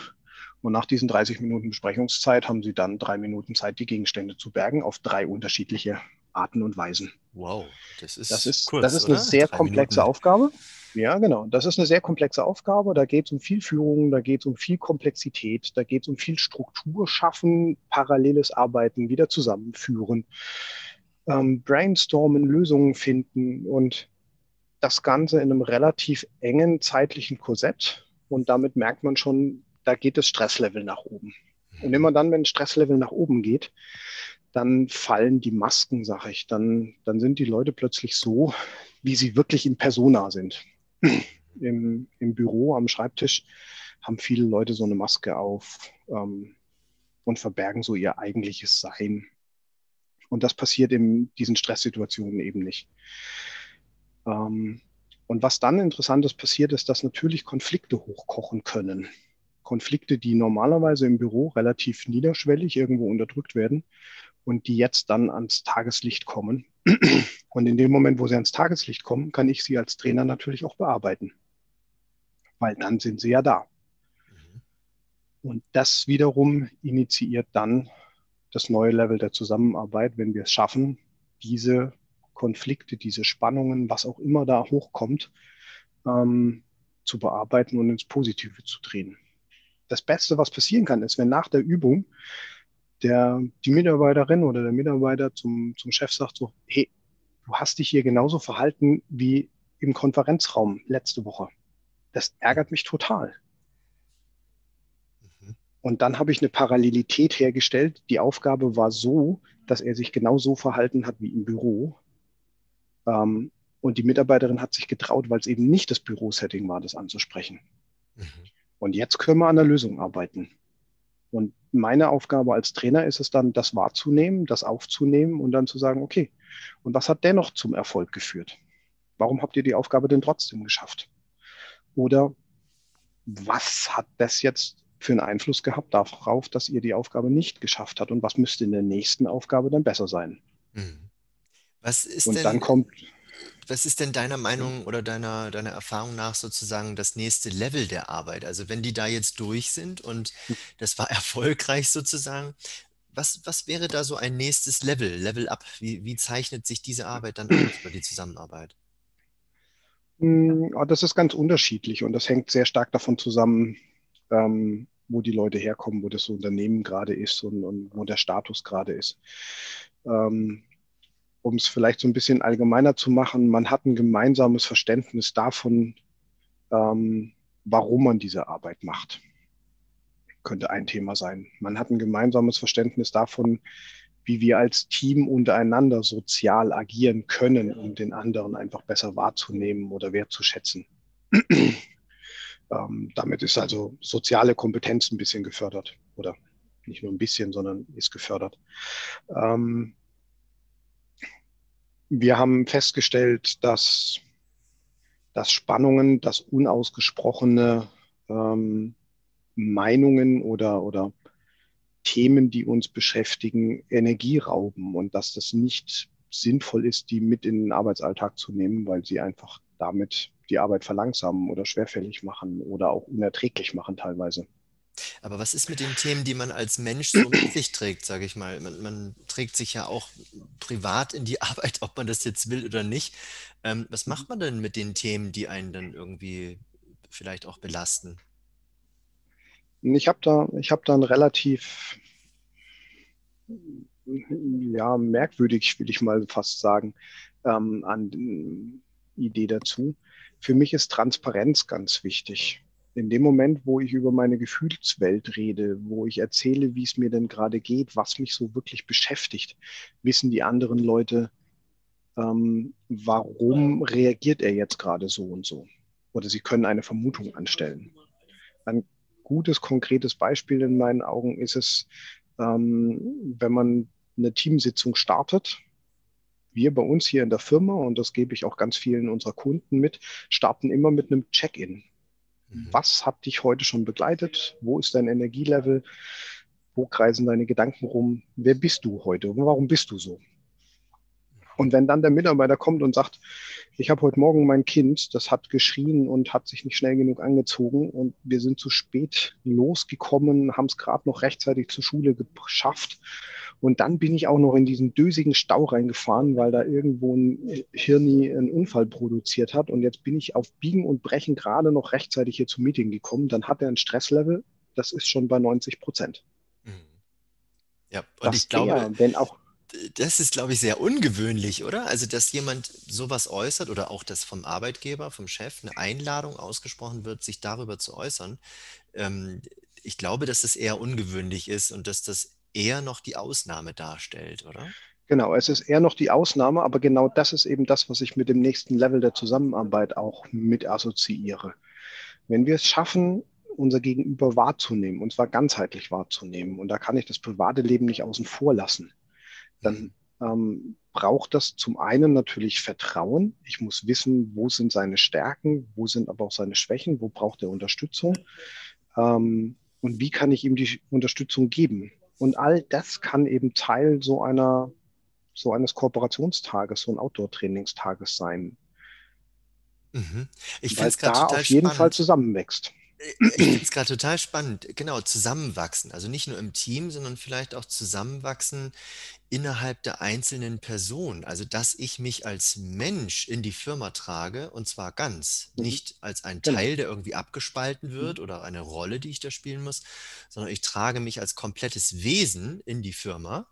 Und nach diesen 30 Minuten Besprechungszeit haben sie dann drei Minuten Zeit, die Gegenstände zu bergen auf drei unterschiedliche Arten und Weisen. Wow, das ist, das ist, kurz, das ist eine sehr drei komplexe Minuten. Aufgabe. Ja, genau. Das ist eine sehr komplexe Aufgabe. Da geht es um viel Führung, da geht es um viel Komplexität, da geht es um viel Struktur schaffen, paralleles Arbeiten, wieder zusammenführen, ähm, brainstormen, Lösungen finden und das Ganze in einem relativ engen zeitlichen Korsett. Und damit merkt man schon, da geht das Stresslevel nach oben. Und immer dann, wenn Stresslevel nach oben geht, dann fallen die Masken, sag ich. Dann, dann sind die Leute plötzlich so, wie sie wirklich in Persona sind. Im, Im Büro, am Schreibtisch haben viele Leute so eine Maske auf ähm, und verbergen so ihr eigentliches Sein. Und das passiert in diesen Stresssituationen eben nicht. Ähm, und was dann interessantes passiert, ist, dass natürlich Konflikte hochkochen können. Konflikte, die normalerweise im Büro relativ niederschwellig irgendwo unterdrückt werden und die jetzt dann ans Tageslicht kommen. Und in dem Moment, wo sie ans Tageslicht kommen, kann ich sie als Trainer natürlich auch bearbeiten, weil dann sind sie ja da. Mhm. Und das wiederum initiiert dann das neue Level der Zusammenarbeit, wenn wir es schaffen, diese Konflikte, diese Spannungen, was auch immer da hochkommt, ähm, zu bearbeiten und ins Positive zu drehen. Das Beste, was passieren kann, ist, wenn nach der Übung der, die Mitarbeiterin oder der Mitarbeiter zum, zum Chef sagt so, hey, du hast dich hier genauso verhalten wie im Konferenzraum letzte Woche. Das ärgert mich total. Mhm. Und dann habe ich eine Parallelität hergestellt. Die Aufgabe war so, dass er sich genau so verhalten hat wie im Büro. Ähm, und die Mitarbeiterin hat sich getraut, weil es eben nicht das Bürosetting war, das anzusprechen. Mhm. Und jetzt können wir an der Lösung arbeiten. Und meine Aufgabe als Trainer ist es dann, das wahrzunehmen, das aufzunehmen und dann zu sagen, okay, und was hat dennoch zum Erfolg geführt? Warum habt ihr die Aufgabe denn trotzdem geschafft? Oder was hat das jetzt für einen Einfluss gehabt darauf, dass ihr die Aufgabe nicht geschafft habt? Und was müsste in der nächsten Aufgabe dann besser sein? Mhm. Was ist und denn, dann kommt was ist denn deiner Meinung oder deiner, deiner Erfahrung nach sozusagen das nächste Level der Arbeit? Also wenn die da jetzt durch sind und hm. das war erfolgreich sozusagen, was, was wäre da so ein nächstes Level, Level up? Wie, wie zeichnet sich diese Arbeit dann aus oder die Zusammenarbeit? Hm, das ist ganz unterschiedlich und das hängt sehr stark davon zusammen, ähm, wo die Leute herkommen, wo das Unternehmen gerade ist und, und wo der Status gerade ist. Ähm, um es vielleicht so ein bisschen allgemeiner zu machen, man hat ein gemeinsames Verständnis davon, ähm, warum man diese Arbeit macht. Könnte ein Thema sein. Man hat ein gemeinsames Verständnis davon, wie wir als Team untereinander sozial agieren können, um den anderen einfach besser wahrzunehmen oder wertzuschätzen. ähm, damit ist also soziale Kompetenz ein bisschen gefördert oder nicht nur ein bisschen, sondern ist gefördert. Ähm, wir haben festgestellt, dass, dass Spannungen, dass unausgesprochene ähm, Meinungen oder, oder Themen, die uns beschäftigen, Energie rauben und dass das nicht sinnvoll ist, die mit in den Arbeitsalltag zu nehmen, weil sie einfach damit die Arbeit verlangsamen oder schwerfällig machen oder auch unerträglich machen teilweise. Aber was ist mit den Themen, die man als Mensch so mit sich trägt, sage ich mal? Man, man, trägt sich ja auch privat in die Arbeit, ob man das jetzt will oder nicht. Ähm, was macht man denn mit den Themen, die einen dann irgendwie vielleicht auch belasten? Ich habe da, ich habe da ein relativ ja, merkwürdig, will ich mal fast sagen, ähm, an Idee dazu. Für mich ist Transparenz ganz wichtig in dem Moment, wo ich über meine Gefühlswelt rede, wo ich erzähle, wie es mir denn gerade geht, was mich so wirklich beschäftigt, wissen die anderen Leute, ähm, warum reagiert er jetzt gerade so und so. Oder sie können eine Vermutung anstellen. Ein gutes, konkretes Beispiel in meinen Augen ist es, ähm, wenn man eine Teamsitzung startet. Wir bei uns hier in der Firma, und das gebe ich auch ganz vielen unserer Kunden mit, starten immer mit einem Check-in. Mhm. Was hat dich heute schon begleitet? Wo ist dein Energielevel? Wo kreisen deine Gedanken rum? Wer bist du heute? Und warum bist du so? Und wenn dann der Mitarbeiter kommt und sagt, ich habe heute Morgen mein Kind, das hat geschrien und hat sich nicht schnell genug angezogen und wir sind zu spät losgekommen, haben es gerade noch rechtzeitig zur Schule geschafft und dann bin ich auch noch in diesen dösigen Stau reingefahren, weil da irgendwo ein Hirni einen Unfall produziert hat. Und jetzt bin ich auf Biegen und Brechen gerade noch rechtzeitig hier zum Meeting gekommen. Dann hat er ein Stresslevel, das ist schon bei 90 Prozent. Mhm. Ja, und das ich glaube, der, wenn auch das ist, glaube ich, sehr ungewöhnlich, oder? Also, dass jemand sowas äußert oder auch das vom Arbeitgeber, vom Chef, eine Einladung ausgesprochen wird, sich darüber zu äußern. Ähm, ich glaube, dass das eher ungewöhnlich ist und dass das eher noch die Ausnahme darstellt, oder? Genau, es ist eher noch die Ausnahme, aber genau das ist eben das, was ich mit dem nächsten Level der Zusammenarbeit auch mit assoziiere. Wenn wir es schaffen, unser Gegenüber wahrzunehmen, und zwar ganzheitlich wahrzunehmen, und da kann ich das private Leben nicht außen vor lassen, dann mhm. ähm, braucht das zum einen natürlich Vertrauen. Ich muss wissen, wo sind seine Stärken, wo sind aber auch seine Schwächen, wo braucht er Unterstützung ähm, und wie kann ich ihm die Unterstützung geben. Und all das kann eben Teil so einer, so eines Kooperationstages, so ein Outdoor-Trainingstages sein. Mhm. Ich finde es da auf jeden spannend. Fall zusammenwächst. Ich finde es gerade total spannend. Genau, zusammenwachsen. Also nicht nur im Team, sondern vielleicht auch zusammenwachsen innerhalb der einzelnen Person. Also, dass ich mich als Mensch in die Firma trage und zwar ganz, mhm. nicht als ein genau. Teil, der irgendwie abgespalten wird mhm. oder eine Rolle, die ich da spielen muss, sondern ich trage mich als komplettes Wesen in die Firma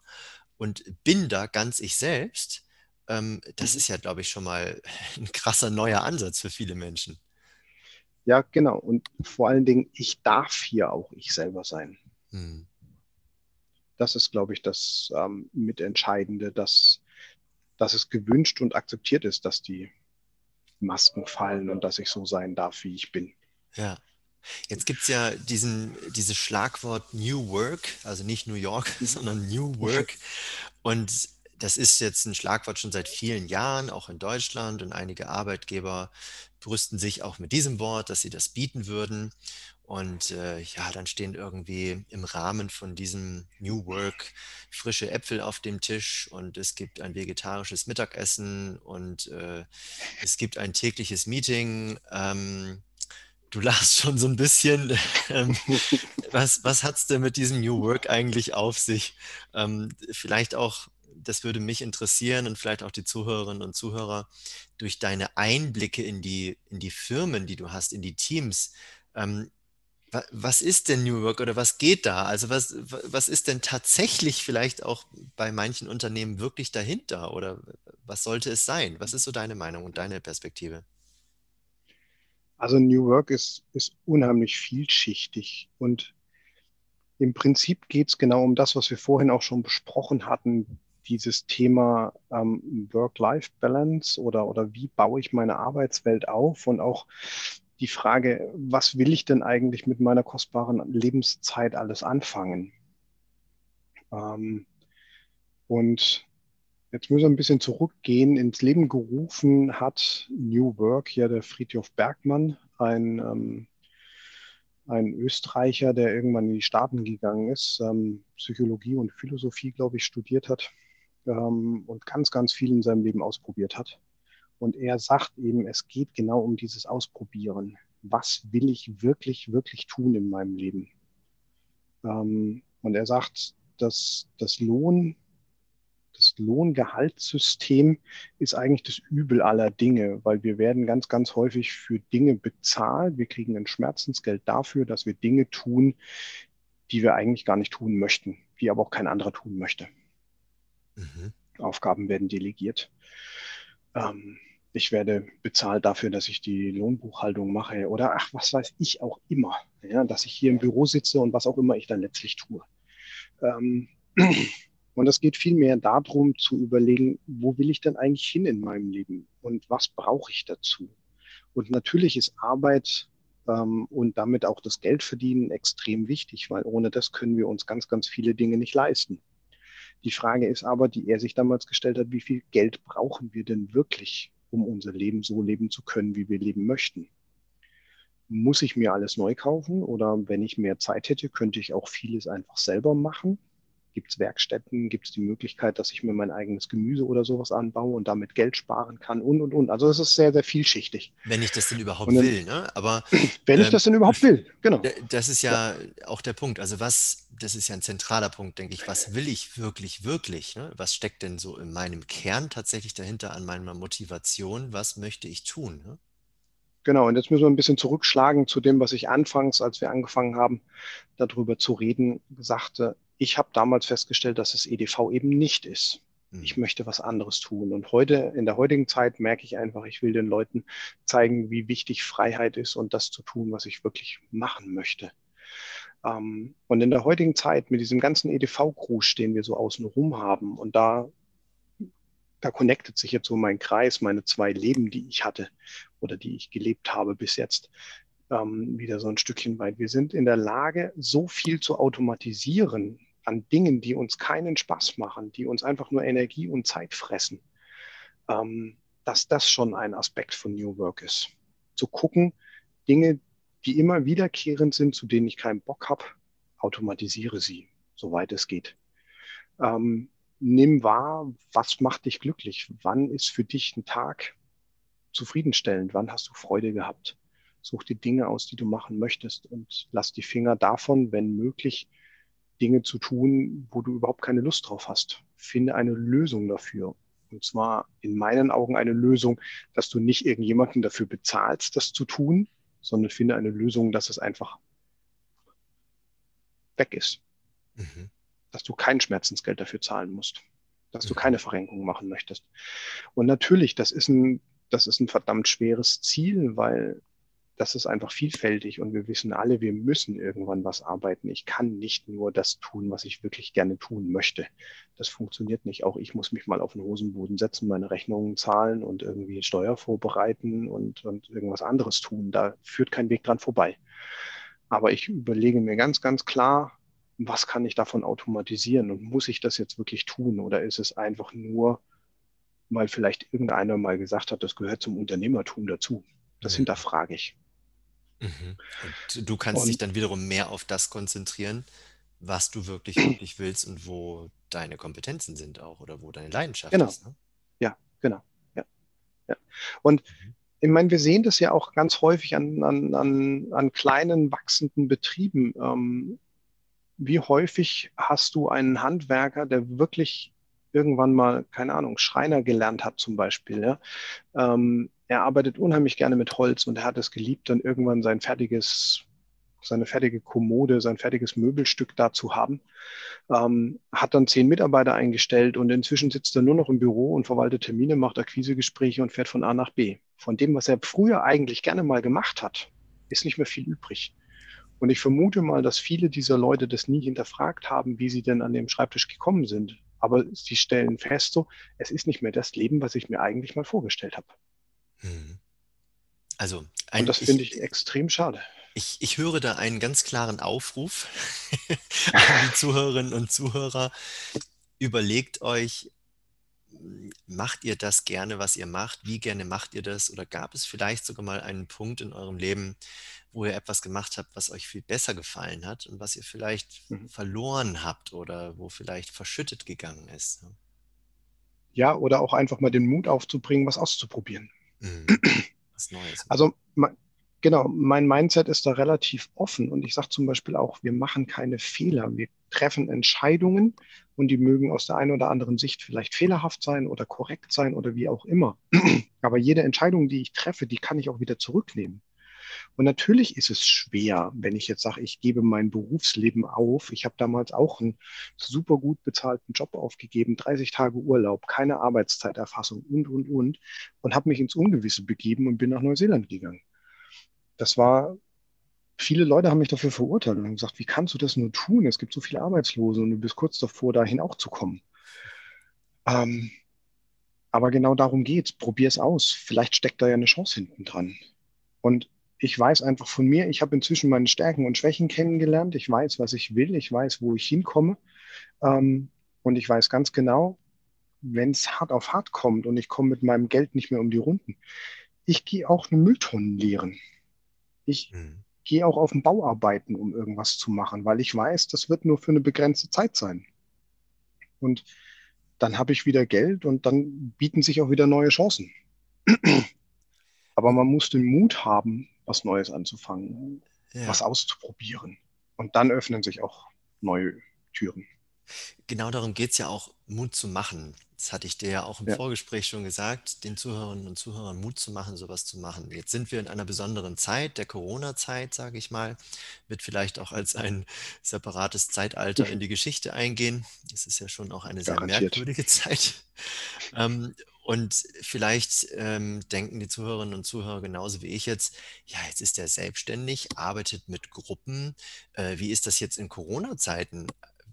und bin da ganz ich selbst ähm, das mhm. ist ja, glaube ich, schon mal ein krasser neuer Ansatz für viele Menschen. Ja, genau. Und vor allen Dingen, ich darf hier auch ich selber sein. Hm. Das ist, glaube ich, das ähm, Mitentscheidende, dass, dass es gewünscht und akzeptiert ist, dass die Masken fallen und dass ich so sein darf, wie ich bin. Ja. Jetzt gibt es ja diesen, dieses Schlagwort New Work, also nicht New York, sondern New Work. Und das ist jetzt ein Schlagwort schon seit vielen Jahren, auch in Deutschland. Und einige Arbeitgeber brüsten sich auch mit diesem Wort, dass sie das bieten würden. Und äh, ja, dann stehen irgendwie im Rahmen von diesem New Work frische Äpfel auf dem Tisch und es gibt ein vegetarisches Mittagessen und äh, es gibt ein tägliches Meeting. Ähm, du lachst schon so ein bisschen. Ähm, was was hat es denn mit diesem New Work eigentlich auf sich? Ähm, vielleicht auch, das würde mich interessieren und vielleicht auch die Zuhörerinnen und Zuhörer, durch deine Einblicke in die, in die Firmen, die du hast, in die Teams. Ähm, was ist denn New Work oder was geht da? Also was, was ist denn tatsächlich vielleicht auch bei manchen Unternehmen wirklich dahinter oder was sollte es sein? Was ist so deine Meinung und deine Perspektive? Also New Work ist, ist unheimlich vielschichtig und im Prinzip geht es genau um das, was wir vorhin auch schon besprochen hatten, dieses Thema ähm, Work-Life-Balance oder, oder wie baue ich meine Arbeitswelt auf und auch die Frage, was will ich denn eigentlich mit meiner kostbaren Lebenszeit alles anfangen? Ähm, und jetzt müssen wir ein bisschen zurückgehen. Ins Leben gerufen hat New Work ja der Friedhof Bergmann, ein, ähm, ein Österreicher, der irgendwann in die Staaten gegangen ist, ähm, Psychologie und Philosophie, glaube ich, studiert hat ähm, und ganz, ganz viel in seinem Leben ausprobiert hat. Und er sagt eben, es geht genau um dieses Ausprobieren. Was will ich wirklich, wirklich tun in meinem Leben? Ähm, und er sagt, dass das Lohn, das Lohngehaltssystem ist eigentlich das Übel aller Dinge, weil wir werden ganz, ganz häufig für Dinge bezahlt. Wir kriegen ein Schmerzensgeld dafür, dass wir Dinge tun, die wir eigentlich gar nicht tun möchten, die aber auch kein anderer tun möchte. Mhm. Aufgaben werden delegiert. Ähm, ich werde bezahlt dafür, dass ich die Lohnbuchhaltung mache oder ach, was weiß ich auch immer, ja, dass ich hier im Büro sitze und was auch immer ich dann letztlich tue. Ähm, und es geht vielmehr darum zu überlegen, wo will ich denn eigentlich hin in meinem Leben und was brauche ich dazu? Und natürlich ist Arbeit ähm, und damit auch das Geldverdienen extrem wichtig, weil ohne das können wir uns ganz, ganz viele Dinge nicht leisten. Die Frage ist aber, die er sich damals gestellt hat, wie viel Geld brauchen wir denn wirklich, um unser Leben so leben zu können, wie wir leben möchten? Muss ich mir alles neu kaufen oder wenn ich mehr Zeit hätte, könnte ich auch vieles einfach selber machen? Gibt es Werkstätten? Gibt es die Möglichkeit, dass ich mir mein eigenes Gemüse oder sowas anbaue und damit Geld sparen kann und, und, und. Also es ist sehr, sehr vielschichtig. Wenn ich das denn überhaupt dann, will, ne? Aber wenn ähm, ich das denn überhaupt will, genau. Das ist ja, ja, auch der Punkt. Also was, das ist ja ein zentraler Punkt, denke ich. Was will ich wirklich, wirklich? Ne? Was steckt denn so in meinem Kern tatsächlich dahinter an meiner Motivation? Was möchte ich tun? Ne? Genau, und jetzt müssen wir ein bisschen zurückschlagen zu dem, was ich anfangs, als wir angefangen haben, darüber zu reden, sagte, ich habe damals festgestellt, dass es EDV eben nicht ist. Hm. Ich möchte was anderes tun. Und heute, in der heutigen Zeit, merke ich einfach, ich will den Leuten zeigen, wie wichtig Freiheit ist und das zu tun, was ich wirklich machen möchte. Ähm, und in der heutigen Zeit mit diesem ganzen EDV-Gruß, den wir so außen rum haben, und da, da connectet sich jetzt so mein Kreis, meine zwei Leben, die ich hatte oder die ich gelebt habe bis jetzt, ähm, wieder so ein Stückchen weit. Wir sind in der Lage, so viel zu automatisieren, an Dingen, die uns keinen Spaß machen, die uns einfach nur Energie und Zeit fressen, ähm, dass das schon ein Aspekt von New Work ist. Zu gucken, Dinge, die immer wiederkehrend sind, zu denen ich keinen Bock habe, automatisiere sie, soweit es geht. Ähm, nimm wahr, was macht dich glücklich? Wann ist für dich ein Tag zufriedenstellend? Wann hast du Freude gehabt? Such die Dinge aus, die du machen möchtest und lass die Finger davon, wenn möglich, Dinge zu tun, wo du überhaupt keine Lust drauf hast. Finde eine Lösung dafür. Und zwar in meinen Augen eine Lösung, dass du nicht irgendjemanden dafür bezahlst, das zu tun, sondern finde eine Lösung, dass es einfach weg ist. Mhm. Dass du kein Schmerzensgeld dafür zahlen musst. dass du mhm. keine Verrenkung machen möchtest. Und natürlich, das ist ein, das ist ein verdammt schweres Ziel, weil das ist einfach vielfältig und wir wissen alle, wir müssen irgendwann was arbeiten. Ich kann nicht nur das tun, was ich wirklich gerne tun möchte. Das funktioniert nicht. Auch ich muss mich mal auf den Hosenboden setzen, meine Rechnungen zahlen und irgendwie Steuer vorbereiten und, und irgendwas anderes tun. Da führt kein Weg dran vorbei. Aber ich überlege mir ganz, ganz klar, was kann ich davon automatisieren und muss ich das jetzt wirklich tun oder ist es einfach nur, weil vielleicht irgendeiner mal gesagt hat, das gehört zum Unternehmertum dazu. Das mhm. hinterfrage ich. Mhm. Und du kannst und, dich dann wiederum mehr auf das konzentrieren, was du wirklich, wirklich willst und wo deine Kompetenzen sind auch oder wo deine Leidenschaft genau. ist. Ne? Ja, genau. Ja. Ja. Und mhm. ich meine, wir sehen das ja auch ganz häufig an, an, an, an kleinen, wachsenden Betrieben. Ähm, wie häufig hast du einen Handwerker, der wirklich irgendwann mal, keine Ahnung, Schreiner gelernt hat zum Beispiel, ja? ähm, er arbeitet unheimlich gerne mit Holz und er hat es geliebt, dann irgendwann sein fertiges, seine fertige Kommode, sein fertiges Möbelstück da zu haben. Ähm, hat dann zehn Mitarbeiter eingestellt und inzwischen sitzt er nur noch im Büro und verwaltet Termine, macht Akquisegespräche und fährt von A nach B. Von dem, was er früher eigentlich gerne mal gemacht hat, ist nicht mehr viel übrig. Und ich vermute mal, dass viele dieser Leute das nie hinterfragt haben, wie sie denn an dem Schreibtisch gekommen sind. Aber sie stellen fest, so, es ist nicht mehr das Leben, was ich mir eigentlich mal vorgestellt habe. Mhm. Also, ein, Und das finde ich, ich extrem schade. Ich, ich höre da einen ganz klaren Aufruf an die Zuhörerinnen und Zuhörer. Überlegt euch, macht ihr das gerne, was ihr macht? Wie gerne macht ihr das? Oder gab es vielleicht sogar mal einen Punkt in eurem Leben, wo ihr etwas gemacht habt, was euch viel besser gefallen hat und was ihr vielleicht mhm. verloren habt oder wo vielleicht verschüttet gegangen ist? Ja, oder auch einfach mal den Mut aufzubringen, was auszuprobieren. Mhm. Was Neues. Also genau, mein Mindset ist da relativ offen und ich sage zum Beispiel auch, wir machen keine Fehler. Wir treffen Entscheidungen und die mögen aus der einen oder anderen Sicht vielleicht fehlerhaft sein oder korrekt sein oder wie auch immer. Aber jede Entscheidung, die ich treffe, die kann ich auch wieder zurücknehmen. Und natürlich ist es schwer, wenn ich jetzt sage, ich gebe mein Berufsleben auf. Ich habe damals auch einen super gut bezahlten Job aufgegeben, 30 Tage Urlaub, keine Arbeitszeiterfassung und, und, und, und habe mich ins Ungewisse begeben und bin nach Neuseeland gegangen. Das war, viele Leute haben mich dafür verurteilt und haben gesagt, wie kannst du das nur tun? Es gibt so viele Arbeitslose und du bist kurz davor, dahin auch zu kommen. Ähm, aber genau darum geht's. Probier es aus. Vielleicht steckt da ja eine Chance hinten dran. Und ich weiß einfach von mir, ich habe inzwischen meine Stärken und Schwächen kennengelernt. Ich weiß, was ich will. Ich weiß, wo ich hinkomme. Ähm, und ich weiß ganz genau, wenn es hart auf hart kommt und ich komme mit meinem Geld nicht mehr um die Runden, ich gehe auch eine Mülltonne leeren. Ich mhm. Gehe auch auf den Bau arbeiten, um irgendwas zu machen, weil ich weiß, das wird nur für eine begrenzte Zeit sein. Und dann habe ich wieder Geld und dann bieten sich auch wieder neue Chancen. Aber man muss den Mut haben, was Neues anzufangen, ja. was auszuprobieren. Und dann öffnen sich auch neue Türen. Genau darum geht es ja auch, Mut zu machen. Das hatte ich dir ja auch im ja. Vorgespräch schon gesagt, den Zuhörerinnen und Zuhörern Mut zu machen, sowas zu machen. Jetzt sind wir in einer besonderen Zeit, der Corona-Zeit, sage ich mal, wird vielleicht auch als ein separates Zeitalter in die Geschichte eingehen. Es ist ja schon auch eine sehr Garantiert. merkwürdige Zeit. Ähm, und vielleicht ähm, denken die Zuhörerinnen und Zuhörer genauso wie ich jetzt, ja, jetzt ist er selbstständig, arbeitet mit Gruppen. Äh, wie ist das jetzt in Corona-Zeiten?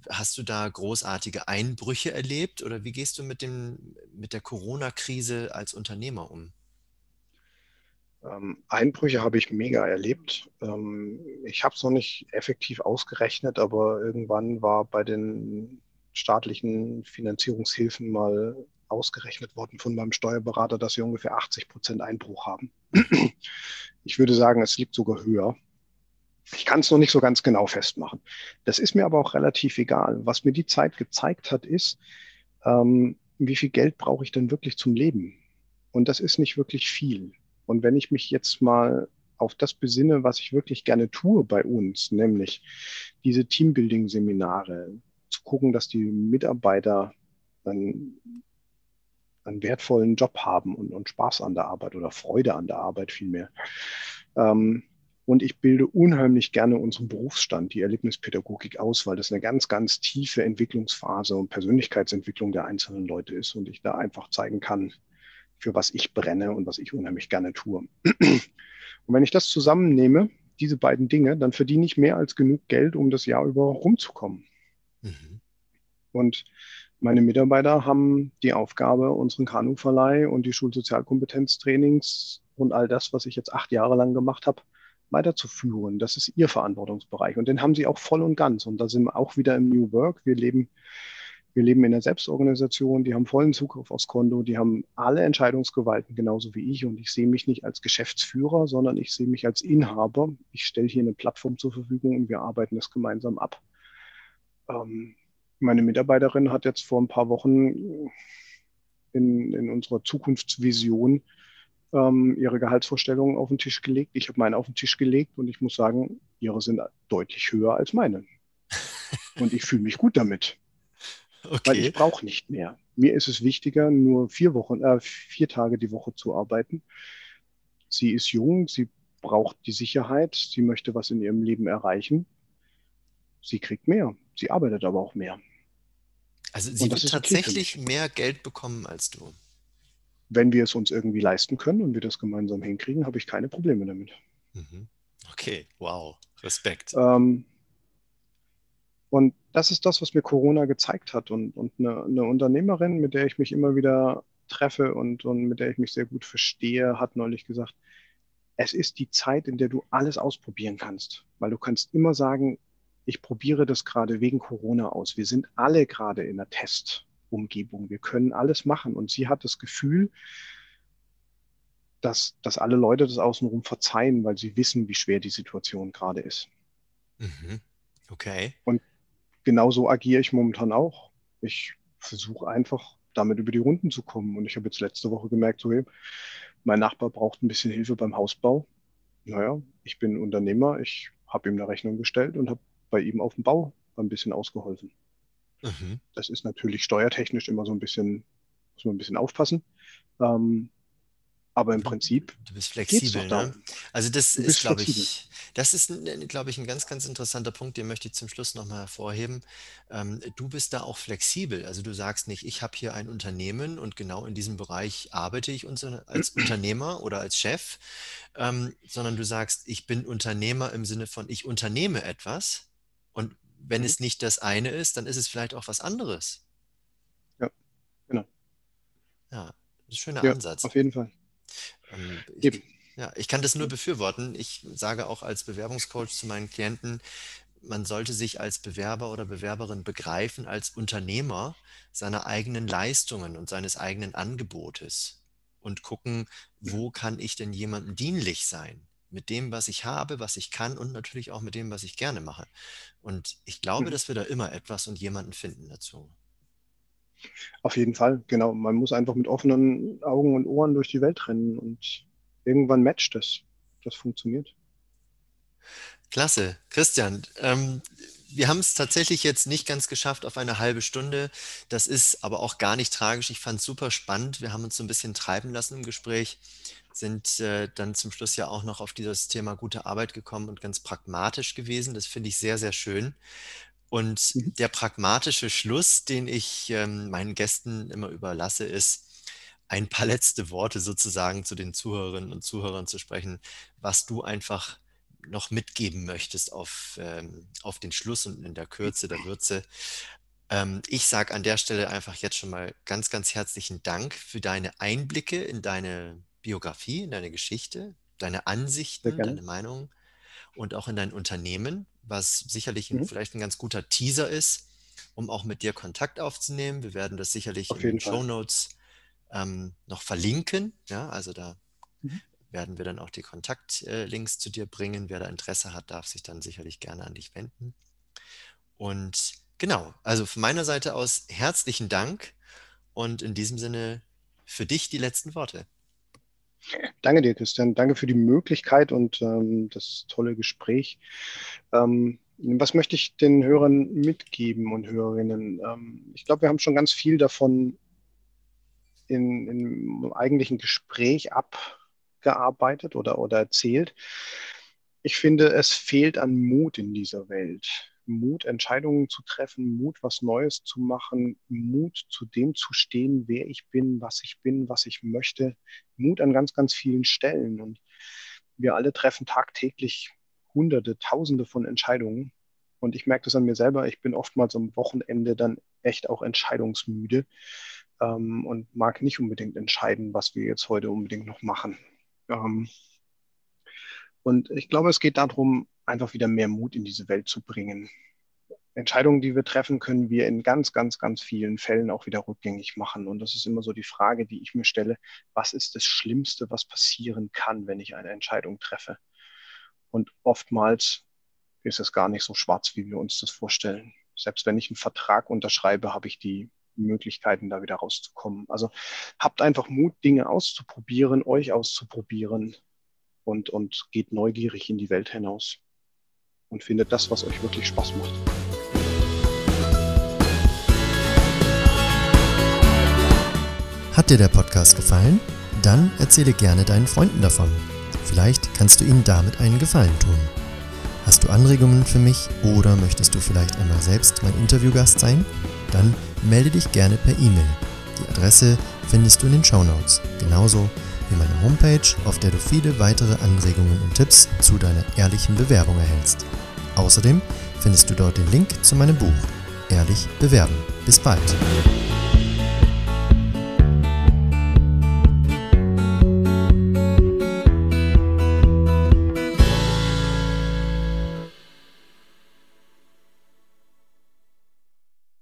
Hast du da großartige Einbrüche erlebt oder wie gehst du mit, dem, mit der Corona-Krise als Unternehmer um? Ähm, Einbrüche habe ich mega erlebt. Ähm, ich habe es noch nicht effektiv ausgerechnet, aber irgendwann war bei den staatlichen Finanzierungshilfen mal ausgerechnet worden von meinem Steuerberater, dass wir ungefähr 80 Prozent Einbruch haben. Ich würde sagen, es liegt sogar höher. Ich kann es noch nicht so ganz genau festmachen. Das ist mir aber auch relativ egal. Was mir die Zeit gezeigt hat, ist, ähm, wie viel Geld brauche ich denn wirklich zum Leben? Und das ist nicht wirklich viel. Und wenn ich mich jetzt mal auf das besinne, was ich wirklich gerne tue bei uns, nämlich diese Teambuilding-Seminare, zu gucken, dass die Mitarbeiter dann einen wertvollen Job haben und, und Spaß an der Arbeit oder Freude an der Arbeit vielmehr. Ähm, Und ich bilde unheimlich gerne unseren Berufsstand, die Erlebnispädagogik aus, weil das eine ganz, ganz tiefe Entwicklungsphase und Persönlichkeitsentwicklung der einzelnen Leute ist und ich da einfach zeigen kann, für was ich brenne und was ich unheimlich gerne tue. Und wenn ich das zusammennehme, diese beiden Dinge, dann verdiene ich mehr als genug Geld, um das Jahr über rumzukommen. Mhm. Und meine Mitarbeiter haben die Aufgabe, unseren Kanuverleih und die Schulsozialkompetenztrainings und all das, was ich jetzt acht Jahre lang gemacht habe, weiterzuführen. Das ist ihr Verantwortungsbereich. Und den haben sie auch voll und ganz. Und da sind wir auch wieder im New Work. Wir leben, wir leben in der Selbstorganisation, die haben vollen Zugriff aufs Konto, die haben alle Entscheidungsgewalten genauso wie ich. Und ich sehe mich nicht als Geschäftsführer, sondern ich sehe mich als Inhaber. Ich stelle hier eine Plattform zur Verfügung und wir arbeiten das gemeinsam ab. Ähm, meine Mitarbeiterin hat jetzt vor ein paar Wochen in, in unserer Zukunftsvision ähm, ihre Gehaltsvorstellungen auf den Tisch gelegt. Ich habe meine auf den Tisch gelegt und ich muss sagen, ihre sind deutlich höher als meine. Und ich fühle mich gut damit. Okay. Weil ich brauche nicht mehr. Mir ist es wichtiger, nur vier Wochen, äh, vier Tage die Woche zu arbeiten. Sie ist jung, sie braucht die Sicherheit, sie möchte was in ihrem Leben erreichen. Sie kriegt mehr. Sie arbeitet aber auch mehr. Also sie wird tatsächlich mehr Geld bekommen als du. Wenn wir es uns irgendwie leisten können und wir das gemeinsam hinkriegen, habe ich keine Probleme damit. Mhm. Okay, wow, Respekt. Ähm, und das ist das, was mir Corona gezeigt hat. Und, und eine, eine, Unternehmerin, mit der ich mich immer wieder treffe und, und mit der ich mich sehr gut verstehe, hat neulich gesagt, es ist die Zeit, in der du alles ausprobieren kannst. Weil du kannst immer sagen, ich probiere das gerade wegen Corona aus. Wir sind alle gerade in einer Testumgebung. Wir können alles machen. Und sie hat das Gefühl, dass, dass alle Leute das außenrum verzeihen, weil sie wissen, wie schwer die Situation gerade ist. Mhm. Okay. Und genauso agiere ich momentan auch. Ich versuche einfach damit über die Runden zu kommen. Und ich habe jetzt letzte Woche gemerkt, so, hey, mein Nachbar braucht ein bisschen Hilfe beim Hausbau. Naja, ich bin Unternehmer, ich habe ihm eine Rechnung gestellt und habe bei ihm auf dem Bau ein bisschen ausgeholfen. Mhm. Das ist natürlich steuertechnisch immer so ein bisschen, muss man ein bisschen aufpassen. Ähm, aber im Prinzip. Du bist flexibel, ne? Also das ist, glaube ich, das ist, glaube ich, ein ganz, ganz interessanter Punkt, den möchte ich zum Schluss nochmal hervorheben. Ähm, du bist da auch flexibel. Also du sagst nicht, ich habe hier ein Unternehmen und genau in diesem Bereich arbeite ich als Unternehmer oder als Chef, ähm, sondern du sagst, ich bin Unternehmer im Sinne von, ich unternehme etwas wenn mhm. es nicht das eine ist, dann ist es vielleicht auch was anderes. Ja, genau. Ja, das ist ein schöner ja, Ansatz. Auf jeden Fall. Ähm, ich, ja, ich kann das nur befürworten. Ich sage auch als Bewerbungscoach zu meinen Klienten, man sollte sich als Bewerber oder Bewerberin begreifen als Unternehmer seiner eigenen Leistungen und seines eigenen Angebotes und gucken, wo kann ich denn jemandem dienlich sein? Mit dem, was ich habe, was ich kann und natürlich auch mit dem, was ich gerne mache. Und ich glaube, mhm. dass wir da immer etwas und jemanden finden dazu. Auf jeden Fall, genau. Man muss einfach mit offenen Augen und Ohren durch die Welt rennen und irgendwann matcht das. Das funktioniert. Klasse. Christian, ähm, wir haben es tatsächlich jetzt nicht ganz geschafft auf eine halbe Stunde. Das ist aber auch gar nicht tragisch. Ich fand es super spannend. Wir haben uns so ein bisschen treiben lassen im Gespräch sind äh, dann zum Schluss ja auch noch auf dieses Thema gute Arbeit gekommen und ganz pragmatisch gewesen. Das finde ich sehr, sehr schön. Und mhm. der pragmatische Schluss, den ich ähm, meinen Gästen immer überlasse, ist, ein paar letzte Worte sozusagen zu den Zuhörerinnen und Zuhörern zu sprechen, was du einfach noch mitgeben möchtest auf, ähm, auf den Schluss und in der Kürze der Würze. Ähm, ich sage an der Stelle einfach jetzt schon mal ganz, ganz herzlichen Dank für deine Einblicke in deine Biografie, in deine Geschichte, deine Ansichten, deine Meinungen und auch in dein Unternehmen, was sicherlich mhm. vielleicht ein ganz guter Teaser ist, um auch mit dir Kontakt aufzunehmen. Wir werden das sicherlich in den Show Notes ähm, noch verlinken. Ja, also da mhm. werden wir dann auch die Kontaktlinks zu dir bringen. Wer da Interesse hat, darf sich dann sicherlich gerne an dich wenden. Und genau, also von meiner Seite aus herzlichen Dank und in diesem Sinne für dich die letzten Worte. Danke dir, Christian. Danke für die Möglichkeit und ähm, das tolle Gespräch. Ähm, was möchte ich den Hörern mitgeben und Hörerinnen? Ähm, ich glaube, wir haben schon ganz viel davon in, im eigentlichen Gespräch abgearbeitet oder, oder erzählt. ich finde, es fehlt an Mut in dieser Welt. Mut, Entscheidungen zu treffen, Mut, was Neues zu machen, Mut, zu dem zu stehen, wer ich bin, was ich bin, was ich möchte. Mut an ganz, ganz vielen Stellen. Und wir alle treffen tagtäglich Hunderte, Tausende von Entscheidungen. Und ich merke das an mir selber. Ich bin oftmals am Wochenende dann echt auch entscheidungsmüde ähm, und mag nicht unbedingt entscheiden, was wir jetzt heute unbedingt noch machen. Ähm, und ich glaube, es geht darum, einfach wieder mehr Mut in diese Welt zu bringen. Entscheidungen, die wir treffen, können wir in ganz, ganz, ganz vielen Fällen auch wieder rückgängig machen. Und das ist immer so die Frage, die ich mir stelle, was ist das Schlimmste, was passieren kann, wenn ich eine Entscheidung treffe? Und oftmals ist es gar nicht so schwarz, wie wir uns das vorstellen. Selbst wenn ich einen Vertrag unterschreibe, habe ich die Möglichkeiten, da wieder rauszukommen. Also habt einfach Mut, Dinge auszuprobieren, euch auszuprobieren und, und geht neugierig in die Welt hinaus und findet das, was euch wirklich Spaß macht. Hat dir der Podcast gefallen? Dann erzähle gerne deinen Freunden davon. Vielleicht kannst du ihnen damit einen Gefallen tun. Hast du Anregungen für mich oder möchtest du vielleicht einmal selbst mein Interviewgast sein? Dann melde dich gerne per E-Mail. Die Adresse findest du in den Show Notes, genauso wie meine Homepage, auf der du viele weitere Anregungen und Tipps zu deiner ehrlichen Bewerbung erhältst. Außerdem findest du dort den Link zu meinem Buch Ehrlich bewerben. Bis bald!